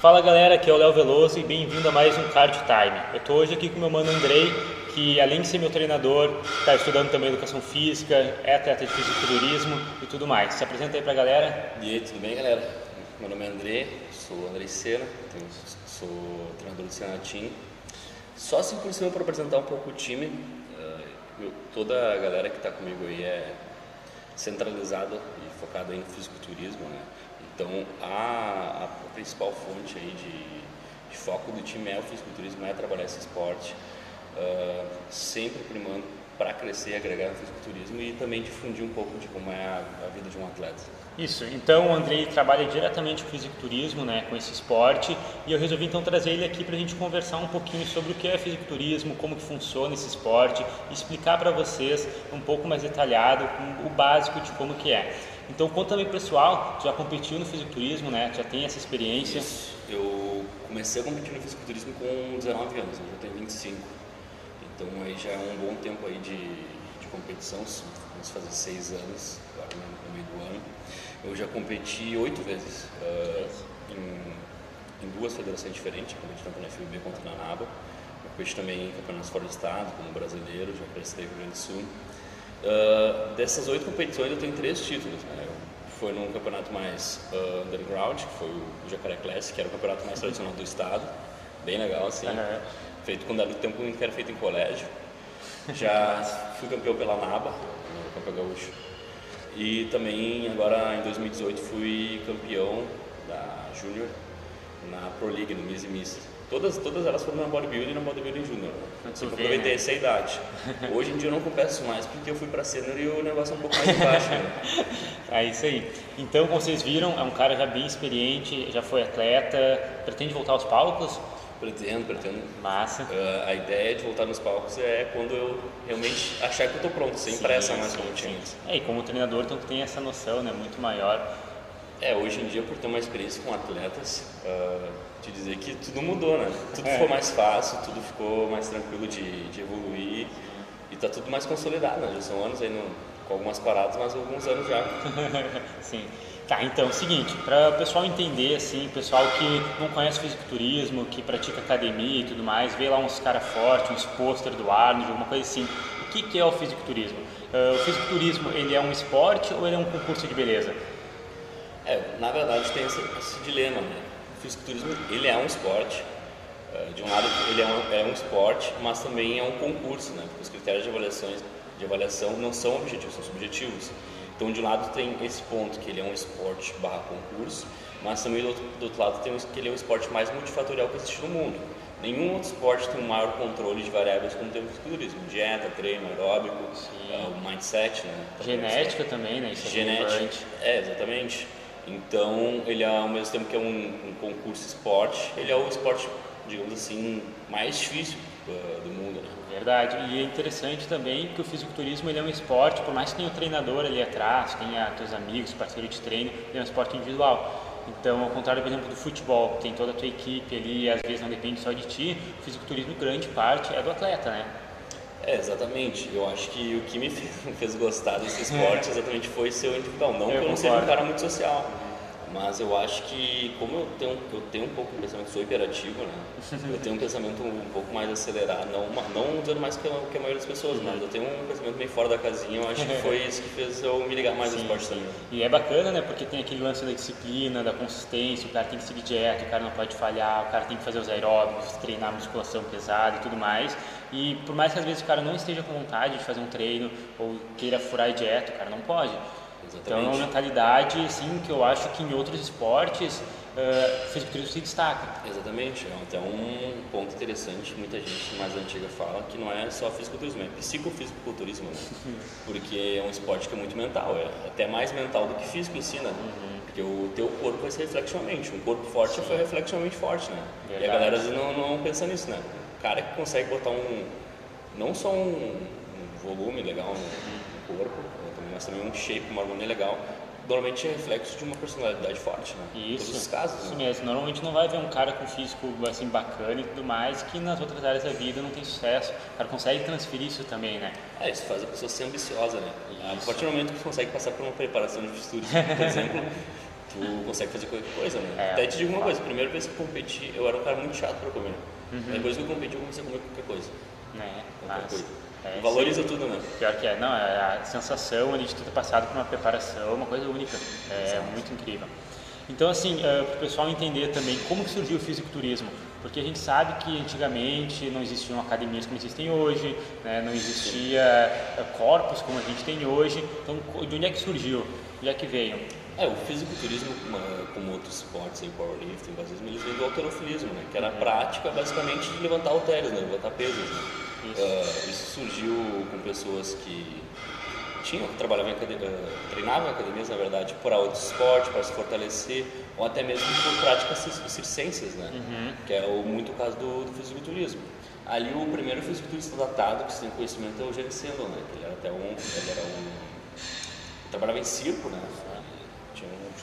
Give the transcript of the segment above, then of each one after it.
Fala galera, aqui é o Léo Veloso e bem-vindo a mais um Card Time. Eu estou hoje aqui com meu mano Andrei, que além de ser meu treinador, está estudando também educação física, é atleta de fisiculturismo e tudo mais. Se apresenta aí pra galera. E aí, tudo bem galera? Meu nome é André, sou André Sena, sou treinador do Senatim. Só assim por cima para apresentar um pouco o time, uh, toda a galera que está comigo aí é centralizada e focada em fisiculturismo, né? Então, a, a principal fonte aí de, de, foco do time é o fisiculturismo, é trabalhar esse esporte, uh, sempre primando para crescer agregar no fisiculturismo e também difundir um pouco de como é a, a vida de um atleta. Isso, então o Andrei trabalha diretamente com o fisiculturismo, né, com esse esporte, e eu resolvi então trazer ele aqui para a gente conversar um pouquinho sobre o que é fisiculturismo, como que funciona esse esporte, explicar para vocês um pouco mais detalhado o básico de como que é. Então conta também pessoal, tu já competiu no fisiculturismo, né? Tu já tem essa experiência? Isso. Eu comecei a competir no fisiculturismo com 19 anos, eu já tenho 25. Então aí já é um bom tempo aí de, de competição, vamos fazer seis anos, agora no meio do ano. Eu já competi oito vezes uh, em, em, duas federações diferentes, competi tanto na FUB quanto na NABA. Eu competi também em campeonatos fora do estado, como brasileiro, já prestei Rio Grande do Sul. Uh, dessas oito competições eu tenho três títulos. Né? Foi num campeonato mais uh, underground, que foi o Jacaré Classic, que era o campeonato mais tradicional do estado. Bem legal, assim. Uhum. Feito quando era o tempo que era feito em colégio. Já fui campeão pela NABA, no Campeão Gaúcho. E também agora em 2018 fui campeão da Júnior na Pro League, no Miss e Miss. Todas, todas elas foram na bodybuilding e na bodybuilding júnior. Eu aproveitei né? essa idade. Hoje em dia eu não competo mais porque eu fui para sênior e o negócio é um pouco mais baixo. Né? É isso aí. Então, como vocês viram, é um cara já bem experiente, já foi atleta, pretende voltar aos palcos? Pretendo, pretendo. Massa. Uh, a ideia de voltar nos palcos é quando eu realmente achar que eu estou pronto, sem sim, pressa mais como tinha. É, e como treinador, então tem essa noção, né, muito maior. É, hoje em dia, por ter uma experiência com atletas, uh, te dizer que tudo mudou, né? Tudo é. ficou mais fácil, tudo ficou mais tranquilo de, de evoluir e está tudo mais consolidado, né? Já são anos aí no, com algumas paradas, mas alguns anos já. Sim. Tá, então, é seguinte, para o pessoal entender, assim, pessoal que não conhece fisiculturismo, que pratica academia e tudo mais, vê lá uns caras fortes, uns pôster do Arnold, alguma coisa assim, o que, que é o fisiculturismo? Uh, o fisiculturismo, ele é um esporte ou ele é um concurso de beleza? É, na verdade tem esse, esse dilema, né? O fisiculturismo, ele é um esporte, uh, de um lado ele é um, é um esporte, mas também é um concurso, né? Porque os critérios de, avaliações, de avaliação não são objetivos, são subjetivos. Então, de um lado tem esse ponto que ele é um esporte barra concurso, mas também do outro, do outro lado tem que ele é o esporte mais multifatorial que existe no mundo. Nenhum outro esporte tem um maior controle de variáveis como tem o fisiculturismo. Dieta, treino, aeróbico, uh, o mindset, né? Genética também, né? Isso é Genética, é, exatamente. Então, ele é, ao mesmo tempo que é um, um concurso esporte, ele é o esporte, digamos assim, mais difícil uh, do mundo, né? Verdade. E é interessante também que o fisiculturismo ele é um esporte, por mais que tenha o treinador ali atrás, tenha teus amigos, parceiro de treino, ele é um esporte individual. Então, ao contrário, por exemplo, do futebol, tem toda a tua equipe ali, às vezes não depende só de ti, o fisiculturismo, grande parte, é do atleta, né? É, exatamente. Eu acho que o que me fez gostar desse esporte exatamente foi ser o individual. Não eu que eu não seja um cara muito social mas eu acho que, como eu tenho, eu tenho um pouco de pensamento, sou hiperativo, né? Eu tenho um pensamento um pouco mais acelerado, não, não dizendo mais que a, que a maioria das pessoas, uhum. mas eu tenho um pensamento meio fora da casinha. Eu acho que foi isso que fez eu me ligar mais sim, ao esporte também. E é bacana, né? Porque tem aquele lance da disciplina, da consistência, o cara tem que seguir dieta, o cara não pode falhar, o cara tem que fazer os aeróbicos, treinar musculação pesada e tudo mais. E por mais que às vezes o cara não esteja com vontade de fazer um treino ou queira furar a dieta, o cara não pode. Exatamente. Então é uma mentalidade assim, que eu acho que em outros esportes uh, fisiculturismo se destaca. Exatamente, é até um ponto interessante muita gente mais antiga fala que não é só fisiculturismo, é psicofisiculturismo, né? porque é um esporte que é muito mental, é até mais mental do que físico em si, né? Uhum. Porque o teu corpo vai ser reflexivamente, um corpo forte Sim. foi reflexivamente forte, né? Verdade. E a galera não, não pensa nisso, né? O cara que consegue botar um, não só um, um volume legal no, no corpo, mas também um shape, uma harmonia legal, normalmente é reflexo de uma personalidade forte, né? Isso. Todos os casos. Isso né? mesmo. Normalmente não vai ver um cara com físico assim bacana e tudo mais que nas outras áreas da vida não tem sucesso. O cara consegue transferir isso também, né? É, isso faz a pessoa ser ambiciosa, né? Isso. A partir do momento que consegue passar por uma preparação de estudos, por exemplo, tu consegue fazer qualquer coisa, né? É, Até te digo uma coisa, a primeira vez que eu competi, eu era um cara muito chato para comer. Uhum. Depois que eu competi, eu comecei a comer qualquer coisa. Né? Qualquer Mas, coisa. é, Valoriza sim. tudo, né? Pior que é, não, é a sensação ali de tu ter passado por uma preparação, uma coisa única, é muito incrível. Então, assim, para o pessoal entender também como que surgiu o fisiculturismo, porque a gente sabe que antigamente não existiam academias como existem hoje, né, não existia eh, corpos como a gente tem hoje, então de onde é que surgiu? De onde é que veio? É, o fisiculturismo, uma- como outros esportes, aí, powerlifting, basismo, eles vêm do alterofilismo, né? Que era a prática, basicamente, de levantar halteres, né? Levantar pesos, né? Isso. Ah, isso surgiu com pessoas que tinham, trabalhavam em academia, ah, treinavam em academias, na verdade, para outro esporte, para se fortalecer, ou até mesmo por práticas cir- circenses, né? Que é o, muito o caso do, do fisiculturismo. Ali o primeiro fisiculturista datado que se tem conhecimento é o Jerry né? Que ele era até um, ele era um trabalhava em circo, né?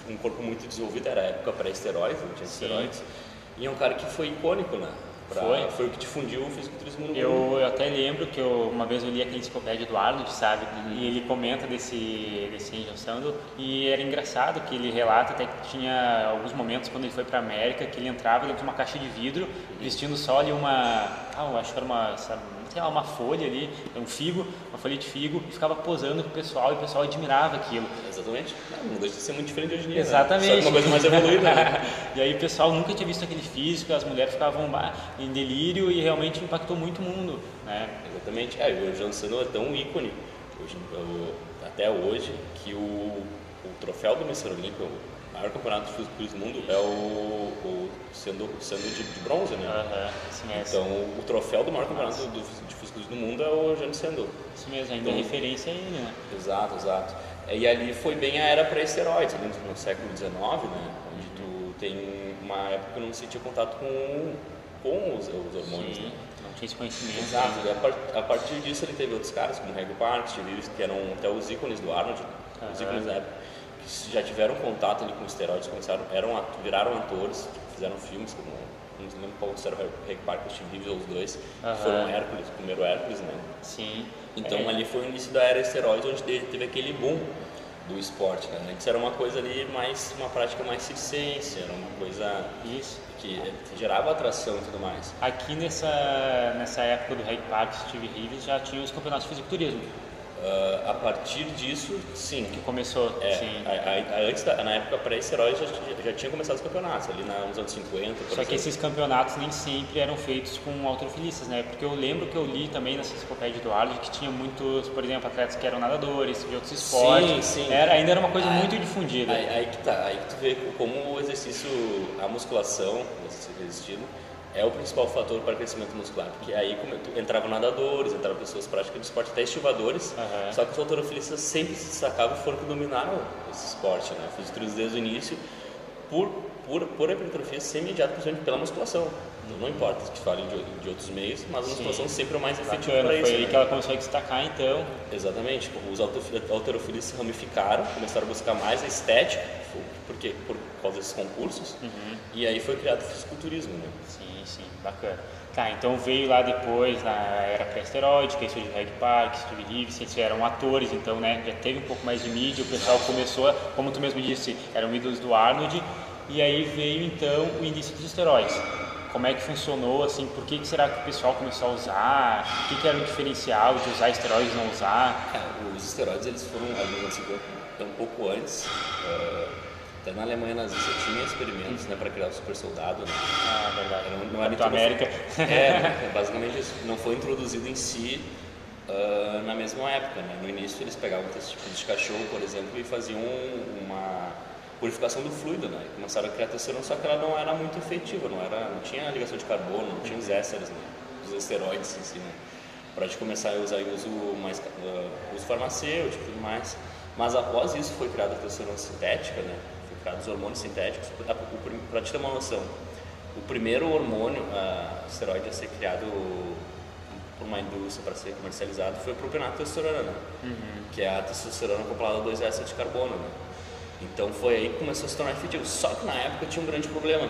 Um, corpo muito desenvolvido, era a época pré-esteroides, não tinha esteroides. E é um cara que foi icônico, né? Pra- Foi. Foi o que difundiu o fisiculturismo no mundo. Eu, eu até lembro que eu, uma vez eu li aquela enciclopédia do Arnold, sabe? E ele comenta desse, desse Angel Sandel e era engraçado que ele relata até que tinha alguns momentos quando ele foi para América que ele entrava dentro de uma caixa de vidro vestindo só ali uma, ah, eu acho que era uma, sabe, lá, uma folha ali, um figo, uma folha de figo e ficava posando com o pessoal e o pessoal admirava aquilo. Exatamente. Não, deixa de ser muito diferente de hoje em dia. Exatamente. Né? Só uma coisa mais evoluída. né? e aí o pessoal nunca tinha visto aquele físico, as mulheres ficavam em delírio e realmente impactou muito o mundo, né? Exatamente. É, o Jean Sano é tão ícone hoje, até hoje que o, o troféu do Mr. Olímpio, o maior campeonato de fisiculturismo do mundo, é o, o sendo, sendo de, de bronze, né? Isso mesmo. Então, o troféu do maior campeonato do, de do mundo é o Jean Sando. Isso mesmo, ainda é Então- referência a ele, né? Exato, exato. É, E ali foi bem a era pré-esteroides, ali no, no século XIX, né? Onde tu tem uma época que não se tinha contato com, com os, os hormônios, Sim, né? não tinha esse conhecimento. Exato, né? e a, a partir disso ele teve outros caras, como Reg Park, Steve Lewis, que eram até os ícones do Arnold, né? os ícones da época, que já tiveram contato ali com esteroides, começaram, eram, viraram atores, tipo, fizeram filmes, como, não lembro qual era o Reg Park ou Steve Lewis, ou os dois, Aham. foram Hércules, o primeiro Hércules, né? Sim. Então é, ali foi o início da era esteroide, onde teve, aquele boom do esporte, né? Antes era uma coisa ali mais, uma prática mais circense, era uma coisa Isso. que gerava atração e tudo mais. Aqui nessa, nessa época do Reg Park, Steve Reeves, já tinha os campeonatos de fisiculturismo, Ah, a partir disso, sim. que começou, É, sim. a- a- a- antes da, na época pré-esteroide já, já tinha começado os campeonatos, ali na- nos anos 50, por Só que exemplo. esses campeonatos nem sempre eram feitos com alterofilistas, né? Porque eu lembro que eu li também nessa enciclopédia do Arnold que tinha muitos, por exemplo, atletas que eram nadadores, de outros esportes. sim. Era, ainda era uma coisa Ah, muito difundida. Aí, aí que tá, aí que tu vê como o exercício, a musculação, o exercício resistido, é o principal fator para crescimento muscular, porque aí entravam nadadores, entravam pessoas práticas de esporte, até estivadores, Aham. só que os autorofilistas sempre se destacavam e foram que dominaram esse esporte, né? Fisiculturistas desde o início, por, por, por hipertrofia ser mediado principalmente pela musculação. Então, não importa que falem de, de outros meios, mas a musculação sempre é o mais efetivo para foi isso. aí né? que ela começou a destacar, então. Exatamente. Os autofi- alterofilistas se ramificaram, começaram a buscar mais a estética, porque por causa desses concursos, Uhum. e aí foi criado o fisiculturismo, né? Sim, sim, bacana. Tá, então veio lá depois, na era é isso de Reg Park, Steve Reeves, eles eram atores, então, né, já teve um pouco mais de mídia, o pessoal começou, como tu mesmo disse, eram ídolos do Arnold, e aí veio, então, o início dos esteroides. Como é que funcionou, assim, por que, que será que o pessoal começou a usar, o que, que era o diferencial de usar esteroides e não usar? É, os esteroides eles foram ali nos anos 50, um pouco antes. eh, até na Alemanha nazista tinha experimentos né, para criar o super soldado. Né? Ah, verdade, Não, não era América. É, é basicamente isso. Não foi introduzido em si ah, na mesma época. Né? No início eles pegavam testículos de cachorro, por exemplo, e faziam uma purificação do fluido, né? E começaram a criar testosterona, só que ela não era muito efetiva, não, era, não tinha ligação de carbono, não tinha os ésteres, né? os esteroides em si, né? Para de começar a usar uso mais ah, uso farmacêutico e tudo mais. Mas após isso foi criada a testosterona sintética, né? Foi criados os hormônios sintéticos. Para te ter uma noção, o primeiro hormônio, a esteroide a ser criado por uma indústria para ser comercializado foi o propionato testosterona, né? que é a testosterona acoplada a dois ésteres de carbono. Né? Então foi aí que começou a se tornar efetivo. Só que na época tinha um grande problema.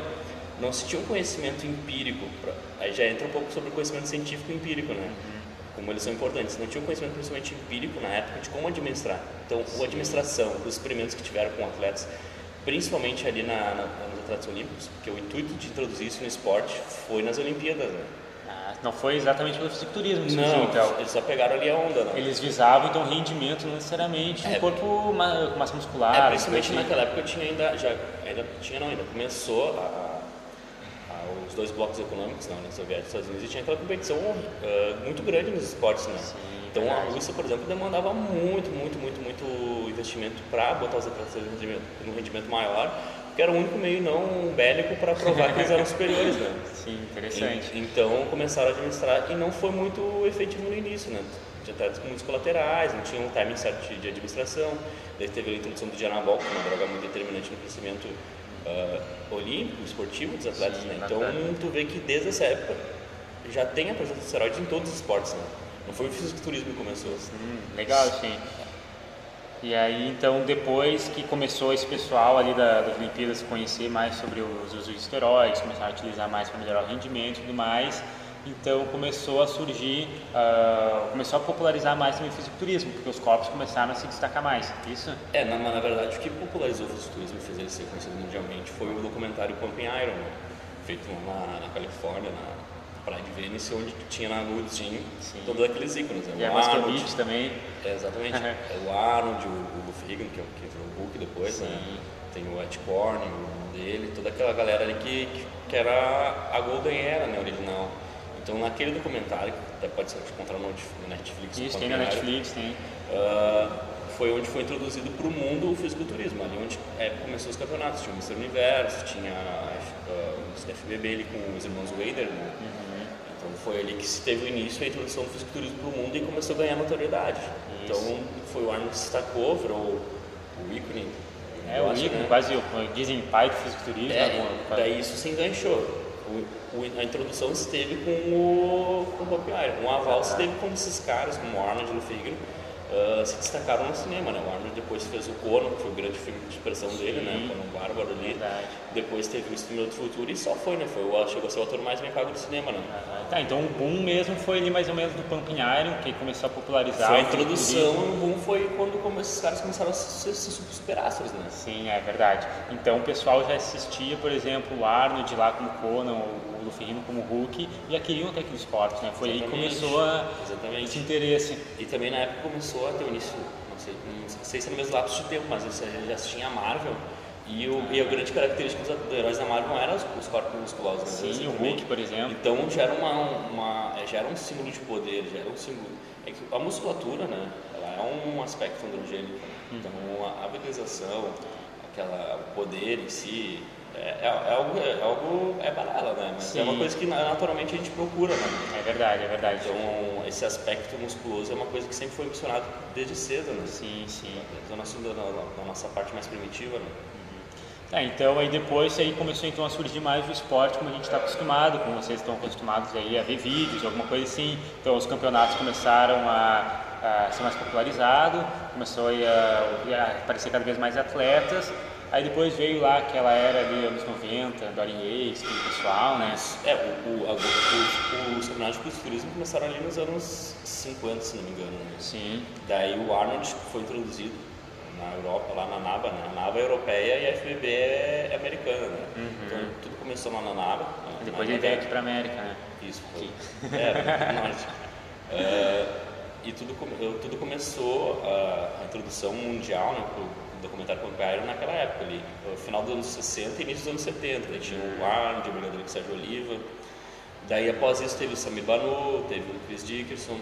Não se tinha um conhecimento empírico. Pra... Aí já entra um pouco sobre o conhecimento científico e empírico, né? Como eles são importantes. Não tinha um conhecimento principalmente empírico na época de como administrar. Então, a administração, os experimentos que tiveram com atletas, principalmente ali na, na, nos atletas olímpicos, porque o intuito de introduzir isso no esporte foi nas Olimpíadas, né? Ah, não foi exatamente pelo fisiculturismo Não, surgiu, então. eles só pegaram ali a onda, né? Eles visavam, então, rendimento, não necessariamente É. corpo ma- massa muscular. É, principalmente naquela época tinha ainda, já, ainda tinha não, ainda começou a, a- os dois blocos econômicos na União Soviética e Estados Unidos e tinha aquela competição ah, muito grande nos esportes, né? Sim, então a. Rússia, por exemplo, demandava muito, muito, muito, muito investimento para botar os atletas no rendimento, num rendimento maior, porque era o único meio não bélico para provar que eles eram superiores, né? Sim, interessante. E- Então começaram a administrar e não foi muito efetivo no início, né? Tinha atletas com muitos colaterais, não tinha um timing certo de, administração. Daí teve a introdução do Dianabol, que é uma droga muito determinante no crescimento ah, olímpico, esportivo dos atletas, Sim, né? Então bacana. tu vê que desde essa época já tem a presença de esteroides em todos os esportes, né? Não foi o fisiculturismo que começou. Hum, legal, sim. E aí, então, depois que começou esse pessoal ali da, das Olimpíadas conhecer mais sobre os usos de esteroides, começaram a utilizar mais para melhorar o rendimento e tudo mais, então começou a surgir, ah, começou a popularizar mais também o fisiculturismo, porque os corpos começaram a se destacar mais, isso? É, na, na verdade, o que popularizou o fisiculturismo e fez ele ser conhecido mundialmente foi o documentário Pumping Iron, né? feito na, na Califórnia, na praia de Venice, onde tinha na Sim. todos aqueles ícones. Né? E a O Arnold, Moscovitch também, É, exatamente. é o Arnold, o, o Luffy que, é o- que virou o Hulk depois, né? Sim. Tem o Ed Corning, o irmão dele, toda aquela galera ali que, que, que era a Golden Era, né, original. Então, naquele documentário, que até pode ser encontrar no Netflix, isso o tem na Netflix, tem. ah, foi onde foi introduzido para o mundo o fisiculturismo, ali onde é, começou os campeonatos. Tinha o Mr. Universo, tinha ah, o FBB ali com os irmãos Wader, né? Então foi ali que se teve o início a introdução do fisiculturismo para o mundo e começou a ganhar notoriedade. Então foi o Arnold que se destacou, virou o ícone. É o ícone, né? quase, o- dizem pai do fisiculturismo. É, alguma- daí isso se enganchou. O, o- a introdução esteve com o, com o Pop Iron. Um aval esteve com esses caras, como o Arnold e Figaro, ah, se destacaram no cinema. Né? O Arnold depois fez o Conan, que foi o grande filme de expressão dele, né? O Conan Bárbaro ali. Verdade. Depois teve o Exterminador do Futuro e só foi, né? Foi, o- chegou a ser o ator mais bem pago do cinema, né? Ah, Tá, então o boom mesmo foi ali mais ou menos do Pumping Iron, que começou a popularizar Foi a o introdução, o boom foi quando come- esses caras começaram a ser, ser super astros, né? Sim, é verdade. Então o pessoal já assistia, por exemplo, o Arnold lá como Conan, o Luferrino como Hulk, e ter aqueles corpos, né? Foi aí que começou a, Exatamente. esse interesse. E também na época começou a ter o início, não sei, não sei se é no mesmo lapso de tempo, mas a gente já assistia a Marvel. E, o, e a grande característica dos dos heróis da Marvel não eram os, os corpos musculosos, né? Sim, Assim, o. Hulk, por exemplo. Então já era, uma, uma, já era um símbolo de poder, já era um símbolo. É que a musculatura, né? Ela é um aspecto androgênico. né? Então a a aquela, o poder em si, é, é, é algo, é algo. é balela, né? Mas é uma Sim. coisa que na- naturalmente a gente procura, né? É verdade, é verdade. Então, esse aspecto musculoso é uma coisa que sempre foi mencionado desde cedo, né? Sim, sim. Da nossa, da, nossa parte mais primitiva, né? Tá, então aí depois aí começou então a surgir mais o esporte como a gente está acostumado, como vocês estão acostumados aí a ver vídeos, alguma coisa assim. Então os campeonatos começaram a, a ser mais popularizado, começou a, a aparecer cada vez mais atletas. Aí depois veio lá aquela era ali anos 90, Dorian Yates, aquele pessoal, né? É, o, o, a- os, os campeonatos de começaram ali nos anos 50, se não me engano. Né? Sim, Daí o Arnold foi introduzido na Europa, lá na NABA, né? A NABA é europeia e a FBB é americana, né? Então tudo começou lá na NABA. Uhum. depois na ele veio aqui pra América, né? Isso, foi. É, no norte. É, e tudo, tudo começou, a, a introdução mundial né, pro documentário Pump Iron naquela época ali, final dos anos 60 e início dos anos 70. Daí tinha o Arnold, o Brigadeiro Sérgio Oliva. Daí após isso teve o Samir Banu, teve o Chris Dickerson.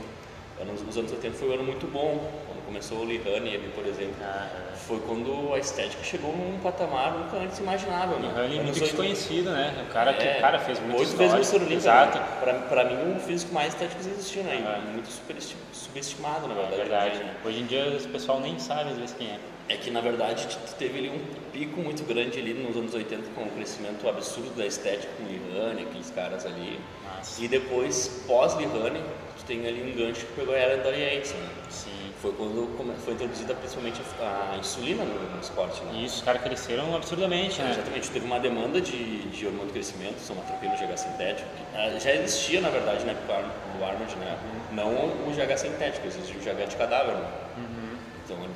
Anos, os anos 80 foi um ano muito bom, quando começou o Lee Honey ali, por exemplo. Ah, Foi quando a estética chegou num patamar nunca antes imaginável. Né? O Honey muito 80. desconhecido, né? O cara que É, o cara fez muito Oito vezes Mr. Olímpia. Exato. né? Pra, pra mim, o físico mais estético que existiu, né? E É. muito super subestimado, na É verdade. verdade. né? Hoje em dia o pessoal nem sabe às vezes quem é. É que, na verdade, teve ali um pico muito grande ali nos anos 80 com o crescimento absurdo da estética com Lihane, aqueles caras ali. Nossa. E depois, pós-Lihane, tu tem ali um gancho que pegou a era da Yates, né? Sim. Foi quando foi introduzida principalmente a, insulina no, esporte, né? Isso, os caras cresceram absurdamente, né? Exatamente, teve uma demanda de, de hormônio de crescimento, somatropina, GH sintético, ah, já existia na verdade na época do Arnold, né? Não o GH sintético, existia o GH de cadáver, né? Ele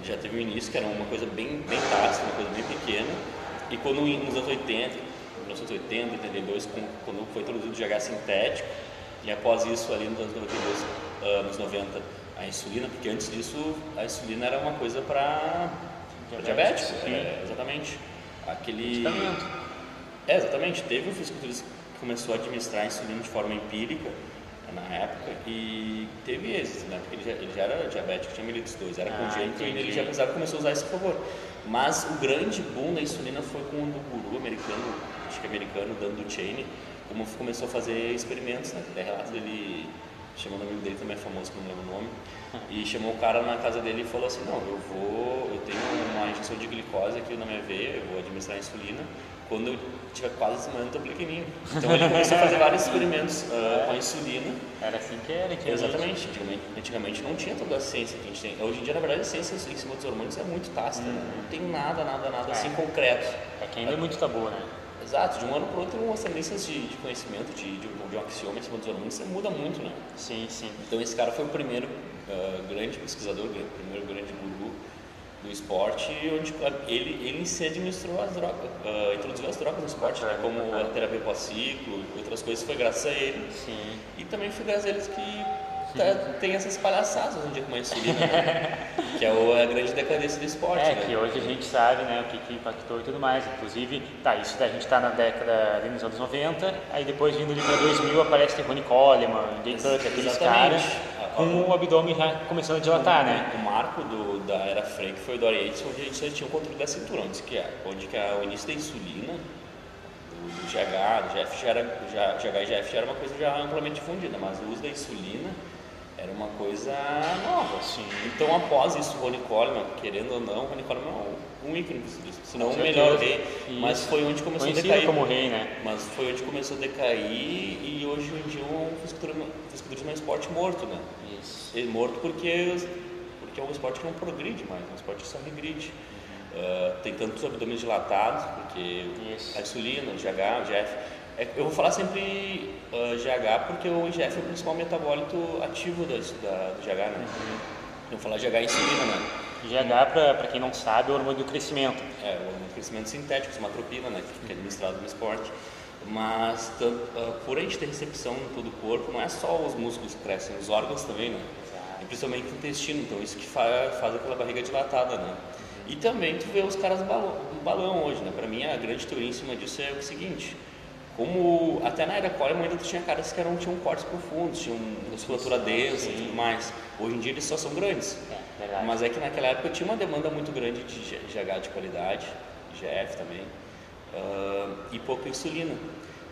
já teve um início que era uma coisa bem, bem tácita, uma coisa bem pequena, e quando nos anos 80, 1980, 82, quando foi introduzido o GH sintético, e após isso, ali nos anos 92, anos 90, a insulina, porque antes disso a insulina era uma coisa para diabético, é, exatamente. Aquele. É, exatamente. Teve um fisiculturista que começou a administrar a insulina de forma empírica na época e teve êxito, né? Porque ele já, ele já era diabético, tinha mellitus 2, era ah, congênito e ele já precisava começou a usar isso a favor. Mas o grande boom da insulina foi com o guru americano, acho que americano, Dan Ducheney, como começou a fazer experimentos, né? Até relatos dele, chamando o nome dele também é famoso, não lembro o nome, e chamou o cara na casa dele e falou assim, não, eu vou, eu tenho uma injeção de glicose aqui na minha veia, eu vou administrar insulina, quando eu tiver quase desmanhando, eu apliquei mim. Então ele começou a fazer vários experimentos uh, com a insulina. Era assim que era, que Exatamente. Antigamente, antigamente não tinha toda a ciência que a gente tem. Hoje em dia, na verdade, a ciência em cima dos hormônios é muito tácita, né? Não tem nada, nada, nada é. assim concreto. É que ainda é muito tabu, né? Exato, de um ano para o outro, umas tendências de, de conhecimento, de, de, de um axioma em cima dos hormônios, muda muito, né? Sim, sim. Então esse cara foi o primeiro uh, grande pesquisador, o primeiro grande guru do esporte, onde ele, ele em si administrou as drogas, uh, introduziu as drogas no esporte, né? como a terapia pós-ciclo e outras coisas, foi graças a ele. Sim. E também foi graças a eles que tá, tem essas palhaçadas hoje em dia com a insulina, né? que é a grande decadência do esporte. É, né? que hoje a gente sabe né, o que, que impactou e tudo mais. Inclusive, tá, isso a gente está na década ali nos anos 90, aí depois vindo de para 2000 aparece Ronnie Coleman, Jay Cutler, aqueles caras com o abdômen já começando a dilatar, o, né? O marco do, da era que foi o Dory Yates, onde a gente já tinha o controle da cintura, onde, que é, onde que é o início da insulina, do, do GH, do GF já era, já, GH e GF já era uma coisa já amplamente difundida, mas o uso da insulina era uma coisa nova. Sim. Então, após isso, o Ronnie Coleman, querendo ou não, o Ronnie Coleman é um ícone disso, se não o melhor rei, mas foi onde começou Conhecido a decair. como rei, né? Mas foi onde começou a decair e hoje em dia o fisiculturismo é um esporte morto, né? Isso. É morto porque, porque é um esporte que não progride mais, é um esporte que só regride. Uh, tem tantos abdômenes dilatados, porque Isso. a insulina, o GH, o GF. É, eu vou falar sempre uh, GH porque o IGF é o principal metabólito ativo da, da do GH, né? Uhum. Eu vou falar GH e insulina, né? GH, para quem não sabe, é o hormônio do crescimento. É, o hormônio do crescimento sintético, somatropina, né? Que é administrado no esporte. Mas uh, por a gente ter recepção em todo o corpo, não é só os músculos que crescem, os órgãos também, né? E principalmente o intestino, então isso que faz, faz aquela barriga dilatada, né? E também tu vê os caras balão, balão hoje, né? Para mim a grande teoria em cima disso é o seguinte, como até na era Coleman ainda tinha caras que eram, tinham cortes profundos, tinham musculatura densa e tudo mais. Hoje em dia eles só são grandes. É, Mas é que naquela época tinha uma demanda muito grande de GH de qualidade, GF também, uh, e pouca insulina.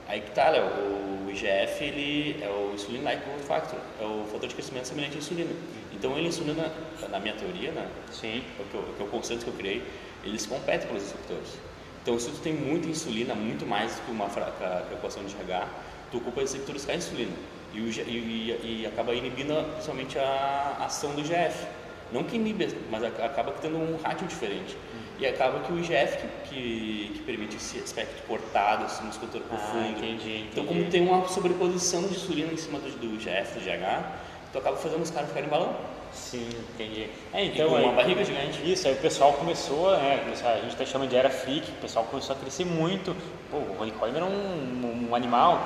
Aí que tá, Léo, o IGF ele é o Insulin Like Growth Factor, é o fator de crescimento semelhante à insulina. Então ele insulina, na minha teoria, né? Sim. É o que, eu, é o conceito que eu criei, eles competem pelos receptores. Então se tu tem muita insulina, muito mais do que uma fraca equação de RH, tu ocupa receptores com a insulina e, e, e, acaba inibindo principalmente a ação do IGF. Não que inibe, mas acaba tendo um rádio diferente. E acaba que o IGF que, que, que permite esse aspecto cortado, esse musculatura ah, profundo. Entendi, entendi. Então, como tem uma sobreposição de insulina em cima do, do IGF, do GH, tu acaba fazendo os caras ficarem balão. Sim, entendi. É, então, aí, uma barriga gigante. Isso, aí o pessoal começou, né, a gente até chama de era freak, o pessoal começou a crescer muito. Pô, o Ronnie Coleman era um, um animal,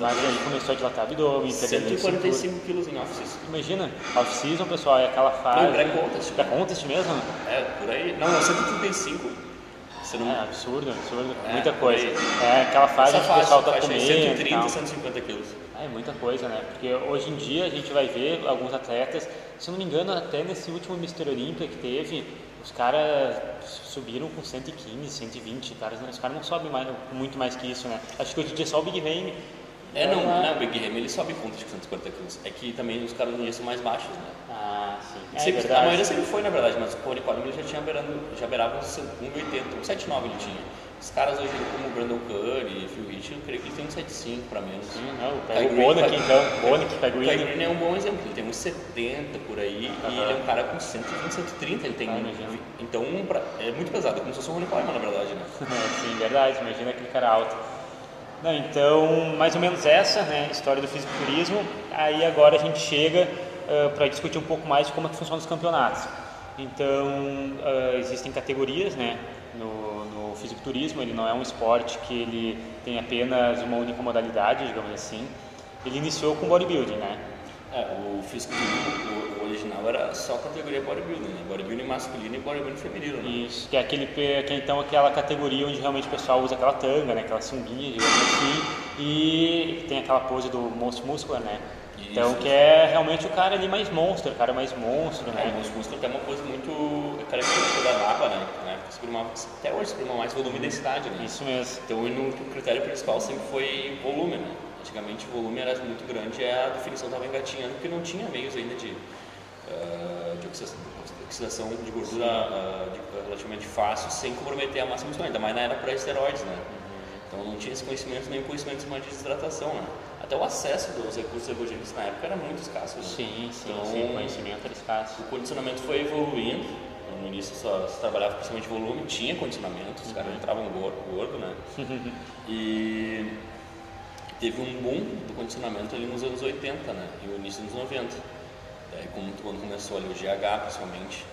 mas aí começou a dilatar abdômen, 145 quilos em off-season. Imagina, off-season, pessoal, é aquela fase... Não, pré-contest. Pré-contest mesmo? É, por aí. Não, não 135. Você não... É absurdo, absurdo. É, muita coisa. É aquela fase Essa que o pessoal tá comendo. 130, 150 quilos. É muita coisa, né? Porque hoje em dia a gente vai ver alguns atletas, se não me engano, até nesse último Mister Olímpia que teve, os caras subiram com 115, 120, caras, os caras não sobem mais, muito mais que isso, né? Acho que hoje em dia só o Big Ramy é, não, é o Big Ramy ele sobe conta de 140 quilos. É que também os caras no dia são mais baixos, né? Ah, sim. É, sempre, a maioria sempre foi, na verdade, mas o Coleman ele já tinha beirando, já beirava 1,80, 1,79 ele tinha. Os caras hoje, como o Brandon Curry e Phil Rich, eu creio que ele tem 1,75 para menos. Sim, não, pega o Bonek então, Bonek pega o Kai Green é um bom exemplo, ele tem uns 70 por aí e ele é um cara com 120, 130, ele tem... Ah, então, é muito pesado, é como se fosse um Ronnie Coleman, na verdade, né? É, sim, verdade, imagina aquele cara alto. Não, então, mais ou menos essa, né, história do fisiculturismo. Aí agora a gente chega uh, para discutir um pouco mais como é que funcionam os campeonatos. Então, uh, existem categorias, né? no, no fisiculturismo, ele não é um esporte que ele tem apenas uma única modalidade, digamos assim. Ele iniciou com bodybuilding, né? É, o fisiculturismo o, o original era só categoria bodybuilding, né? Bodybuilding masculino e bodybuilding feminino, né? Isso, que é aquele que é então aquela categoria onde realmente o pessoal usa aquela tanga, né? Aquela sunguinha, digamos assim, e tem aquela pose do monstro muscular, né? Isso, então, que é realmente o cara ali mais monstro, o cara mais monstro, né? É, o monstro muscular tem uma coisa muito característica da napa, né? até hoje se mais volume e densidade, né? Isso mesmo. Então, o critério principal sempre foi volume, né? Antigamente o volume era muito grande e a definição estava engatinhando porque não tinha meios ainda de, uh, de oxidação de gordura uh, de, relativamente fácil sem comprometer a massa muscular, ainda mais na era pré-esteroides, né? Então não tinha esse conhecimento nem conhecimento de desidratação, né? Até o acesso dos recursos ergogênicos na época era muito escasso. Né? Sim, sim, então, sim, o conhecimento era escasso. O condicionamento foi evoluindo. No início só se trabalhava principalmente volume, tinha condicionamento, os uhum. caras entravam gordo, gordo né? e teve um boom do condicionamento ali nos anos 80, né? E o início dos 90. Daí quando, quando começou ali o GH, principalmente,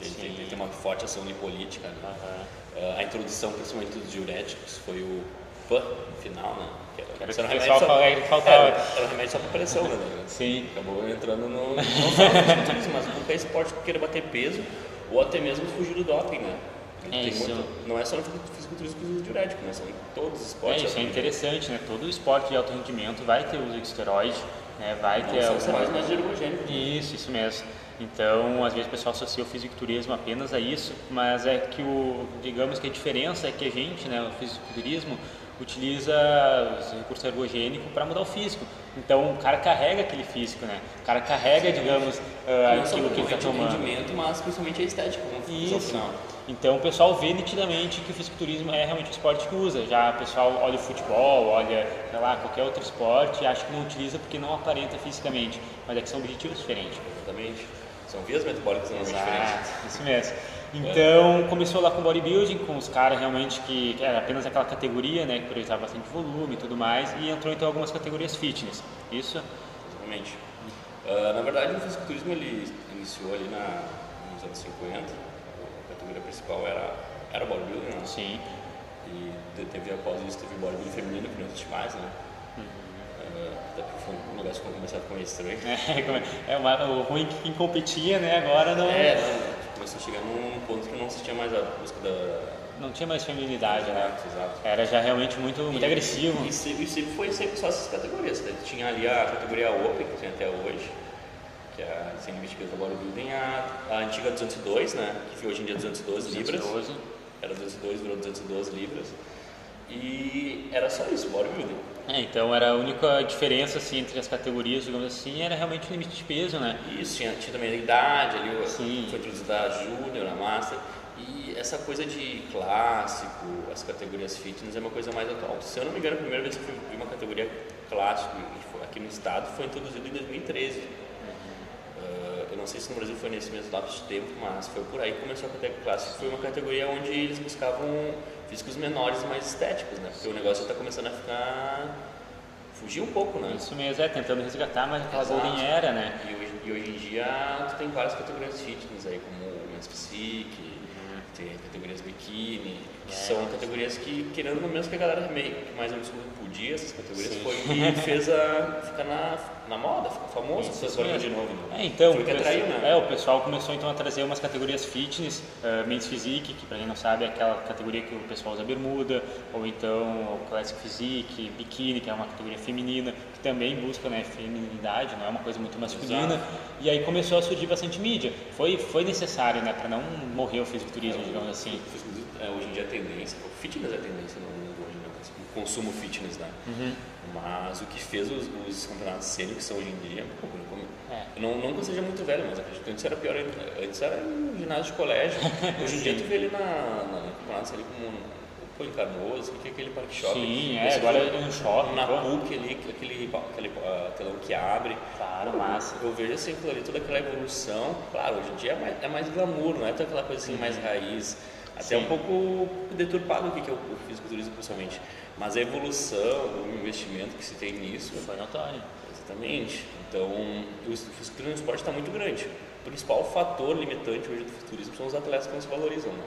ele tem, tem, uma forte ação lipolítica, né? Uhum. Uh, a introdução principalmente dos diuréticos foi o PAN no final, né? Que era, era, era, remédio só, era, faltava. Era, era remédio só para pressão, né? Sim. Acabou entrando no. Não só no mas qualquer esporte que queira bater peso ou até mesmo fugir do doping, né? É muito, não é só no fisiculturismo que usa diurético, né? São todos os esportes. É, isso é interessante, né? Todo esporte de alto rendimento vai ter uso de esteroide, né? Vai não, ter alguma... mais ergogênicos. Isso, isso mesmo. Então, às vezes o pessoal associa o fisiculturismo apenas a isso, mas é que o, digamos que a diferença é que a gente, né, o fisiculturismo, utiliza os recursos ergogênicos para mudar o físico. Então, o cara carrega aquele físico, né? O cara carrega, digamos, uh, aquilo que ele está tomando. rendimento, mas principalmente a estética, Isso. Então, o pessoal vê nitidamente que o fisiculturismo é realmente o esporte que usa. Já o pessoal olha o futebol, olha, sei lá, qualquer outro esporte e acha que não utiliza porque não aparenta fisicamente. Mas é que são objetivos diferentes. Exatamente. São vias metabólicas não diferentes. Isso mesmo. Então começou lá com bodybuilding, com os caras realmente que, que era apenas aquela categoria, né, que priorizava bastante volume e tudo mais, e entrou então algumas categorias fitness. Isso? Exatamente. Uh, na verdade o fisiculturismo ele iniciou ali na, nos anos 50, a categoria principal era, era bodybuilding, né? Sim. E teve após isso teve bodybuilding feminino, que não existe mais, né? até porque foi um negócio que comecei a ficar meio estranho. É, é uma, o ruim que quem competia, né, agora não... É, não, começou a chegar num ponto que não se tinha mais a busca da... Não tinha mais feminilidade, né? Exato. Era já realmente muito, muito e, agressivo. E, sempre, sempre foi sempre só essas categorias. Né? Tinha ali a categoria Open, que tem até hoje, que é sem limite peso bodybuilding, a, a antiga 202, né? Que hoje em dia é 212 libras. 212. Era 202, virou 212 libras. E era só isso, bodybuilding. É, então era a única diferença assim, entre as categorias, digamos assim, era realmente o limite de peso, né? Isso, tinha, tinha também a idade, ali Sim. foi introduzida a Júnior, a Master. E essa coisa de clássico, as categorias fitness é uma coisa mais atual. Se eu não me engano, a primeira vez que eu vi uma categoria clássico aqui no estado foi introduzido em 2013. Não sei se no Brasil foi nesse mesmo lapso de tempo, mas foi por aí que começou a categoria clássica. Foi uma categoria onde eles buscavam físicos menores e mais estéticos, né? Porque o negócio está começando a ficar fugir um pouco, né? Isso mesmo, é, tentando resgatar mais aquela golden era, né? E hoje, e hoje, em dia tu tem várias categorias fitness aí, como o Men's Physique, tem categorias biquíni, que é, são categorias que, querendo mesmo que a galera meio que mais ou menos podia essas categorias, Sim. foi que fez a ficar na, na moda, ficou famoso essa agora de novo. Né? É, então, foi que atraiu, né? É, o pessoal começou então a trazer umas categorias fitness, uh, Men's Physique, que pra quem não sabe é aquela categoria que o pessoal usa bermuda, ou então o Classic Physique, biquíni, que é uma categoria feminina, que também busca né, feminilidade, não é uma coisa muito masculina. Exato. E aí começou a surgir bastante mídia. Foi, foi necessário, né, para não morrer o fisiculturismo, digamos assim. É, hoje em dia é tendência, o fitness é tendência no mundo hoje, né? o consumo fitness, né? Uhum. Mas o que fez os, os campeonatos sênior que são hoje em dia, pô, é. eu não, não que eu seja muito velho, mas acredito que antes era pior, antes era no ginásio de colégio, hoje em dia tu vê ele na, na campeonatos ali como pô, em Canoas, que é aquele parque shopping. Sim, é, agora é no shopping. Na PUC ali, aquele, aquele uh, telão que abre. Claro, massa. Eu vejo assim, ali, toda aquela evolução. Claro, hoje em dia é mais, é mais glamour, não é tão aquela coisa assim mais raiz. Até Sim. um pouco deturpado o que é o fisiculturismo, principalmente. Mas a evolução, o investimento que se tem nisso. Foi notório. Exatamente. Então, o fisiculturismo no esporte está muito grande. O principal fator limitante hoje do fisiculturismo são os atletas que não se valorizam. Né?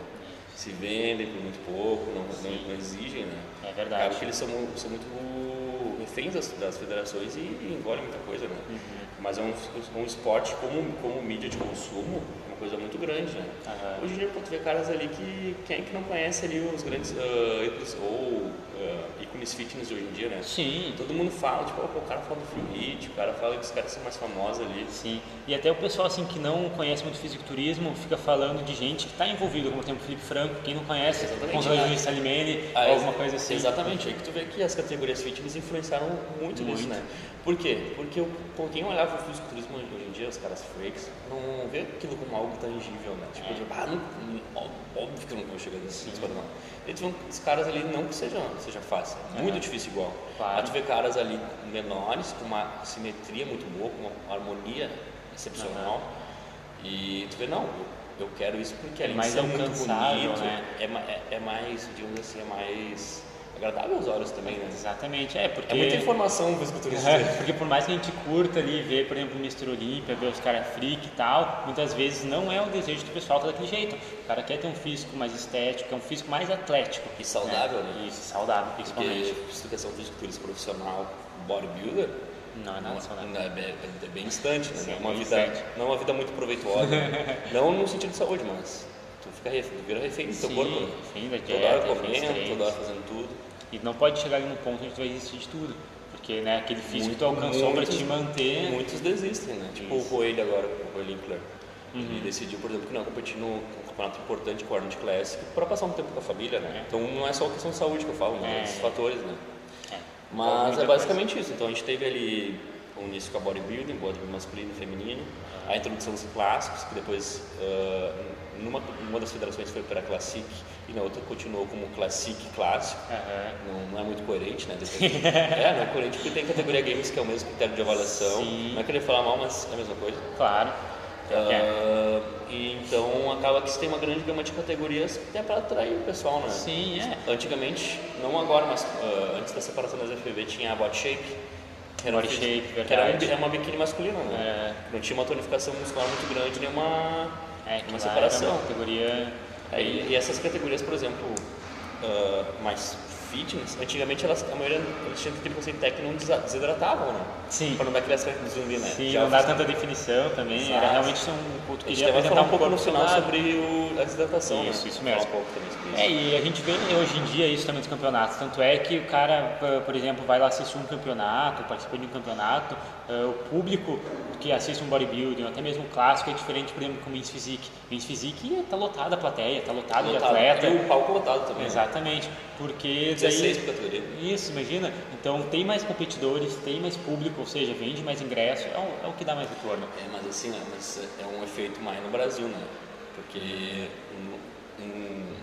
Se vendem por muito pouco, não, não, não exigem, né? É verdade. Acaba que eles são, são muito reféns das, das federações e, e engolem muita coisa, né? Uhum. Mas é um, um esporte como, como mídia de consumo, coisa muito grande, né? Aham. Hoje em dia, tu vê caras ali que quem é que não conhece ali os grandes ícones, ou ah, ícones fitness hoje em dia, né? Sim, Todo mundo fala, tipo, pô, o cara fala do Free Hit, o cara fala que os caras são mais famosos ali. sim. E até o pessoal assim que não conhece muito fisiculturismo fica falando de gente que está envolvido, como tem o Felipe Franco, quem não conhece, Exatamente, controlador né? de Salimene, Ah, alguma coisa assim. Exatamente, aí que tu vê que as categorias fitness influenciaram muito, nisso, Muito. né? Por quê? Porque pô, quem olhava o fisiculturismo hoje em dia, os caras freaks, não vê aquilo como algo tangível, né? Tipo, É. tipo, ah, não, não- óbvio que eu não vou chegar nesse patamar. E tu vê os caras ali, não que seja, seja fácil, é muito Aham. difícil igual. Claro. Aí tu vê caras ali menores, com uma simetria muito boa, com uma harmonia excepcional, e tu vê, não, eu, eu quero isso porque É mais de ser muito bonito, né? é, é, é mais, digamos assim, é mais agradável aos olhos também, né? Exatamente, é porque... É muita informação o fisiculturismo. É, porque por mais que a gente curta ali, ver, por exemplo, o Mr. Olímpia, ver os caras freak e tal, muitas vezes não é o desejo do pessoal tá daquele jeito. O cara quer ter um físico mais estético, é um físico mais atlético. E saudável, né? Isso, saudável, Porque principalmente. se tu quer ser um fisiculturista profissional bodybuilder, Não é nada saudável. não, é, bem, é bem distante, né? Sim, não, é uma vida, distante. não é uma vida muito proveitosa. né? não no sentido de saúde, mas tu, fica tu vira refém do teu Sim, corpo. né? refém da Toda hora comendo, toda hora fazendo tudo. E não pode chegar ali num ponto onde tu vai desistir de tudo. Porque né, aquele físico que tu alcançou para te manter. Muitos desistem, né? Tipo Isso. o Coelho agora, o Coelho Linkler. Uhum. Ele decidiu, por exemplo, que não competir num campeonato importante com o Arnold Classic para passar um tempo com a família, né? Então não é só questão de saúde que eu falo, mas É. outros fatores, né? É, Mas é basicamente isso. Então a gente teve ali o início com a bodybuilding, bodybuilding masculino e feminino, a introdução dos clássicos, que depois ah, numa, numa das federações foi para a Classic e na outra continuou como Classic Clássico. Não, não é muito coerente, né? É, não é coerente porque tem categoria games que é o mesmo critério de avaliação. Sim. Não é querer falar mal, mas é a mesma coisa. Claro. Ah, e então acaba que você tem uma grande gama de categorias que é para atrair o pessoal, né? Sim, é. Antigamente, não agora, mas ah, antes da separação das FBB tinha a Body Shape. era um- Shape, Que era, é uma biquíni masculina, né? É. Não tinha uma tonificação muscular muito grande, nem uma, É, uma separação. Era uma categoria. É, e, e essas categorias, por exemplo, ah, mais fitness, antigamente elas, a maioria eles tinham aquele conceito técnico não desidratavam, né? Sim. Para não dar aquele aspecto de zumbi, né? Sim, Já não dá os- tanta definição também. Exato. Era realmente um ponto A que queria até vai falar apresentar um pouco no final sobre o, a desidratação, Isso, né? isso mesmo. um. É, e a gente vê hoje em dia isso também nos campeonatos. Tanto é que o cara, p- por exemplo, vai lá assistir um campeonato, participa de um campeonato, eh, o público que assiste um bodybuilding, até mesmo um clássico, é diferente, por exemplo, com o Men's Physique. Men's Physique tá lotada a plateia, tá lotado, de Lotado. atleta. E o palco lotado também. né? Exatamente, porque 16 daí... por categoria. Isso, imagina. Então tem mais competidores, tem mais público, ou seja, vende mais ingresso, é o, é o que dá mais retorno. É, mas assim, né, mas é um efeito mais no Brasil, né? Porque em- em-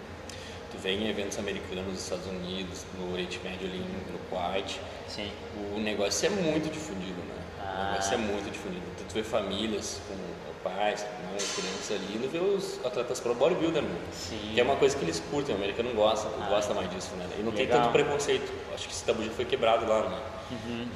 tu vê em eventos americanos nos Estados Unidos, no Oriente Médio ali no Kuwait, Sim. o negócio é muito difundido, né? Ah. O negócio é muito difundido. Então, tu vê famílias com pais, com crianças ali, indo ver os atletas pro bodybuilder, né? Sim. Que é uma coisa que eles curtem, o americano gosta, gosta mais disso, né? E não tem Legal. tanto preconceito. Acho que esse tabu já foi quebrado lá, né?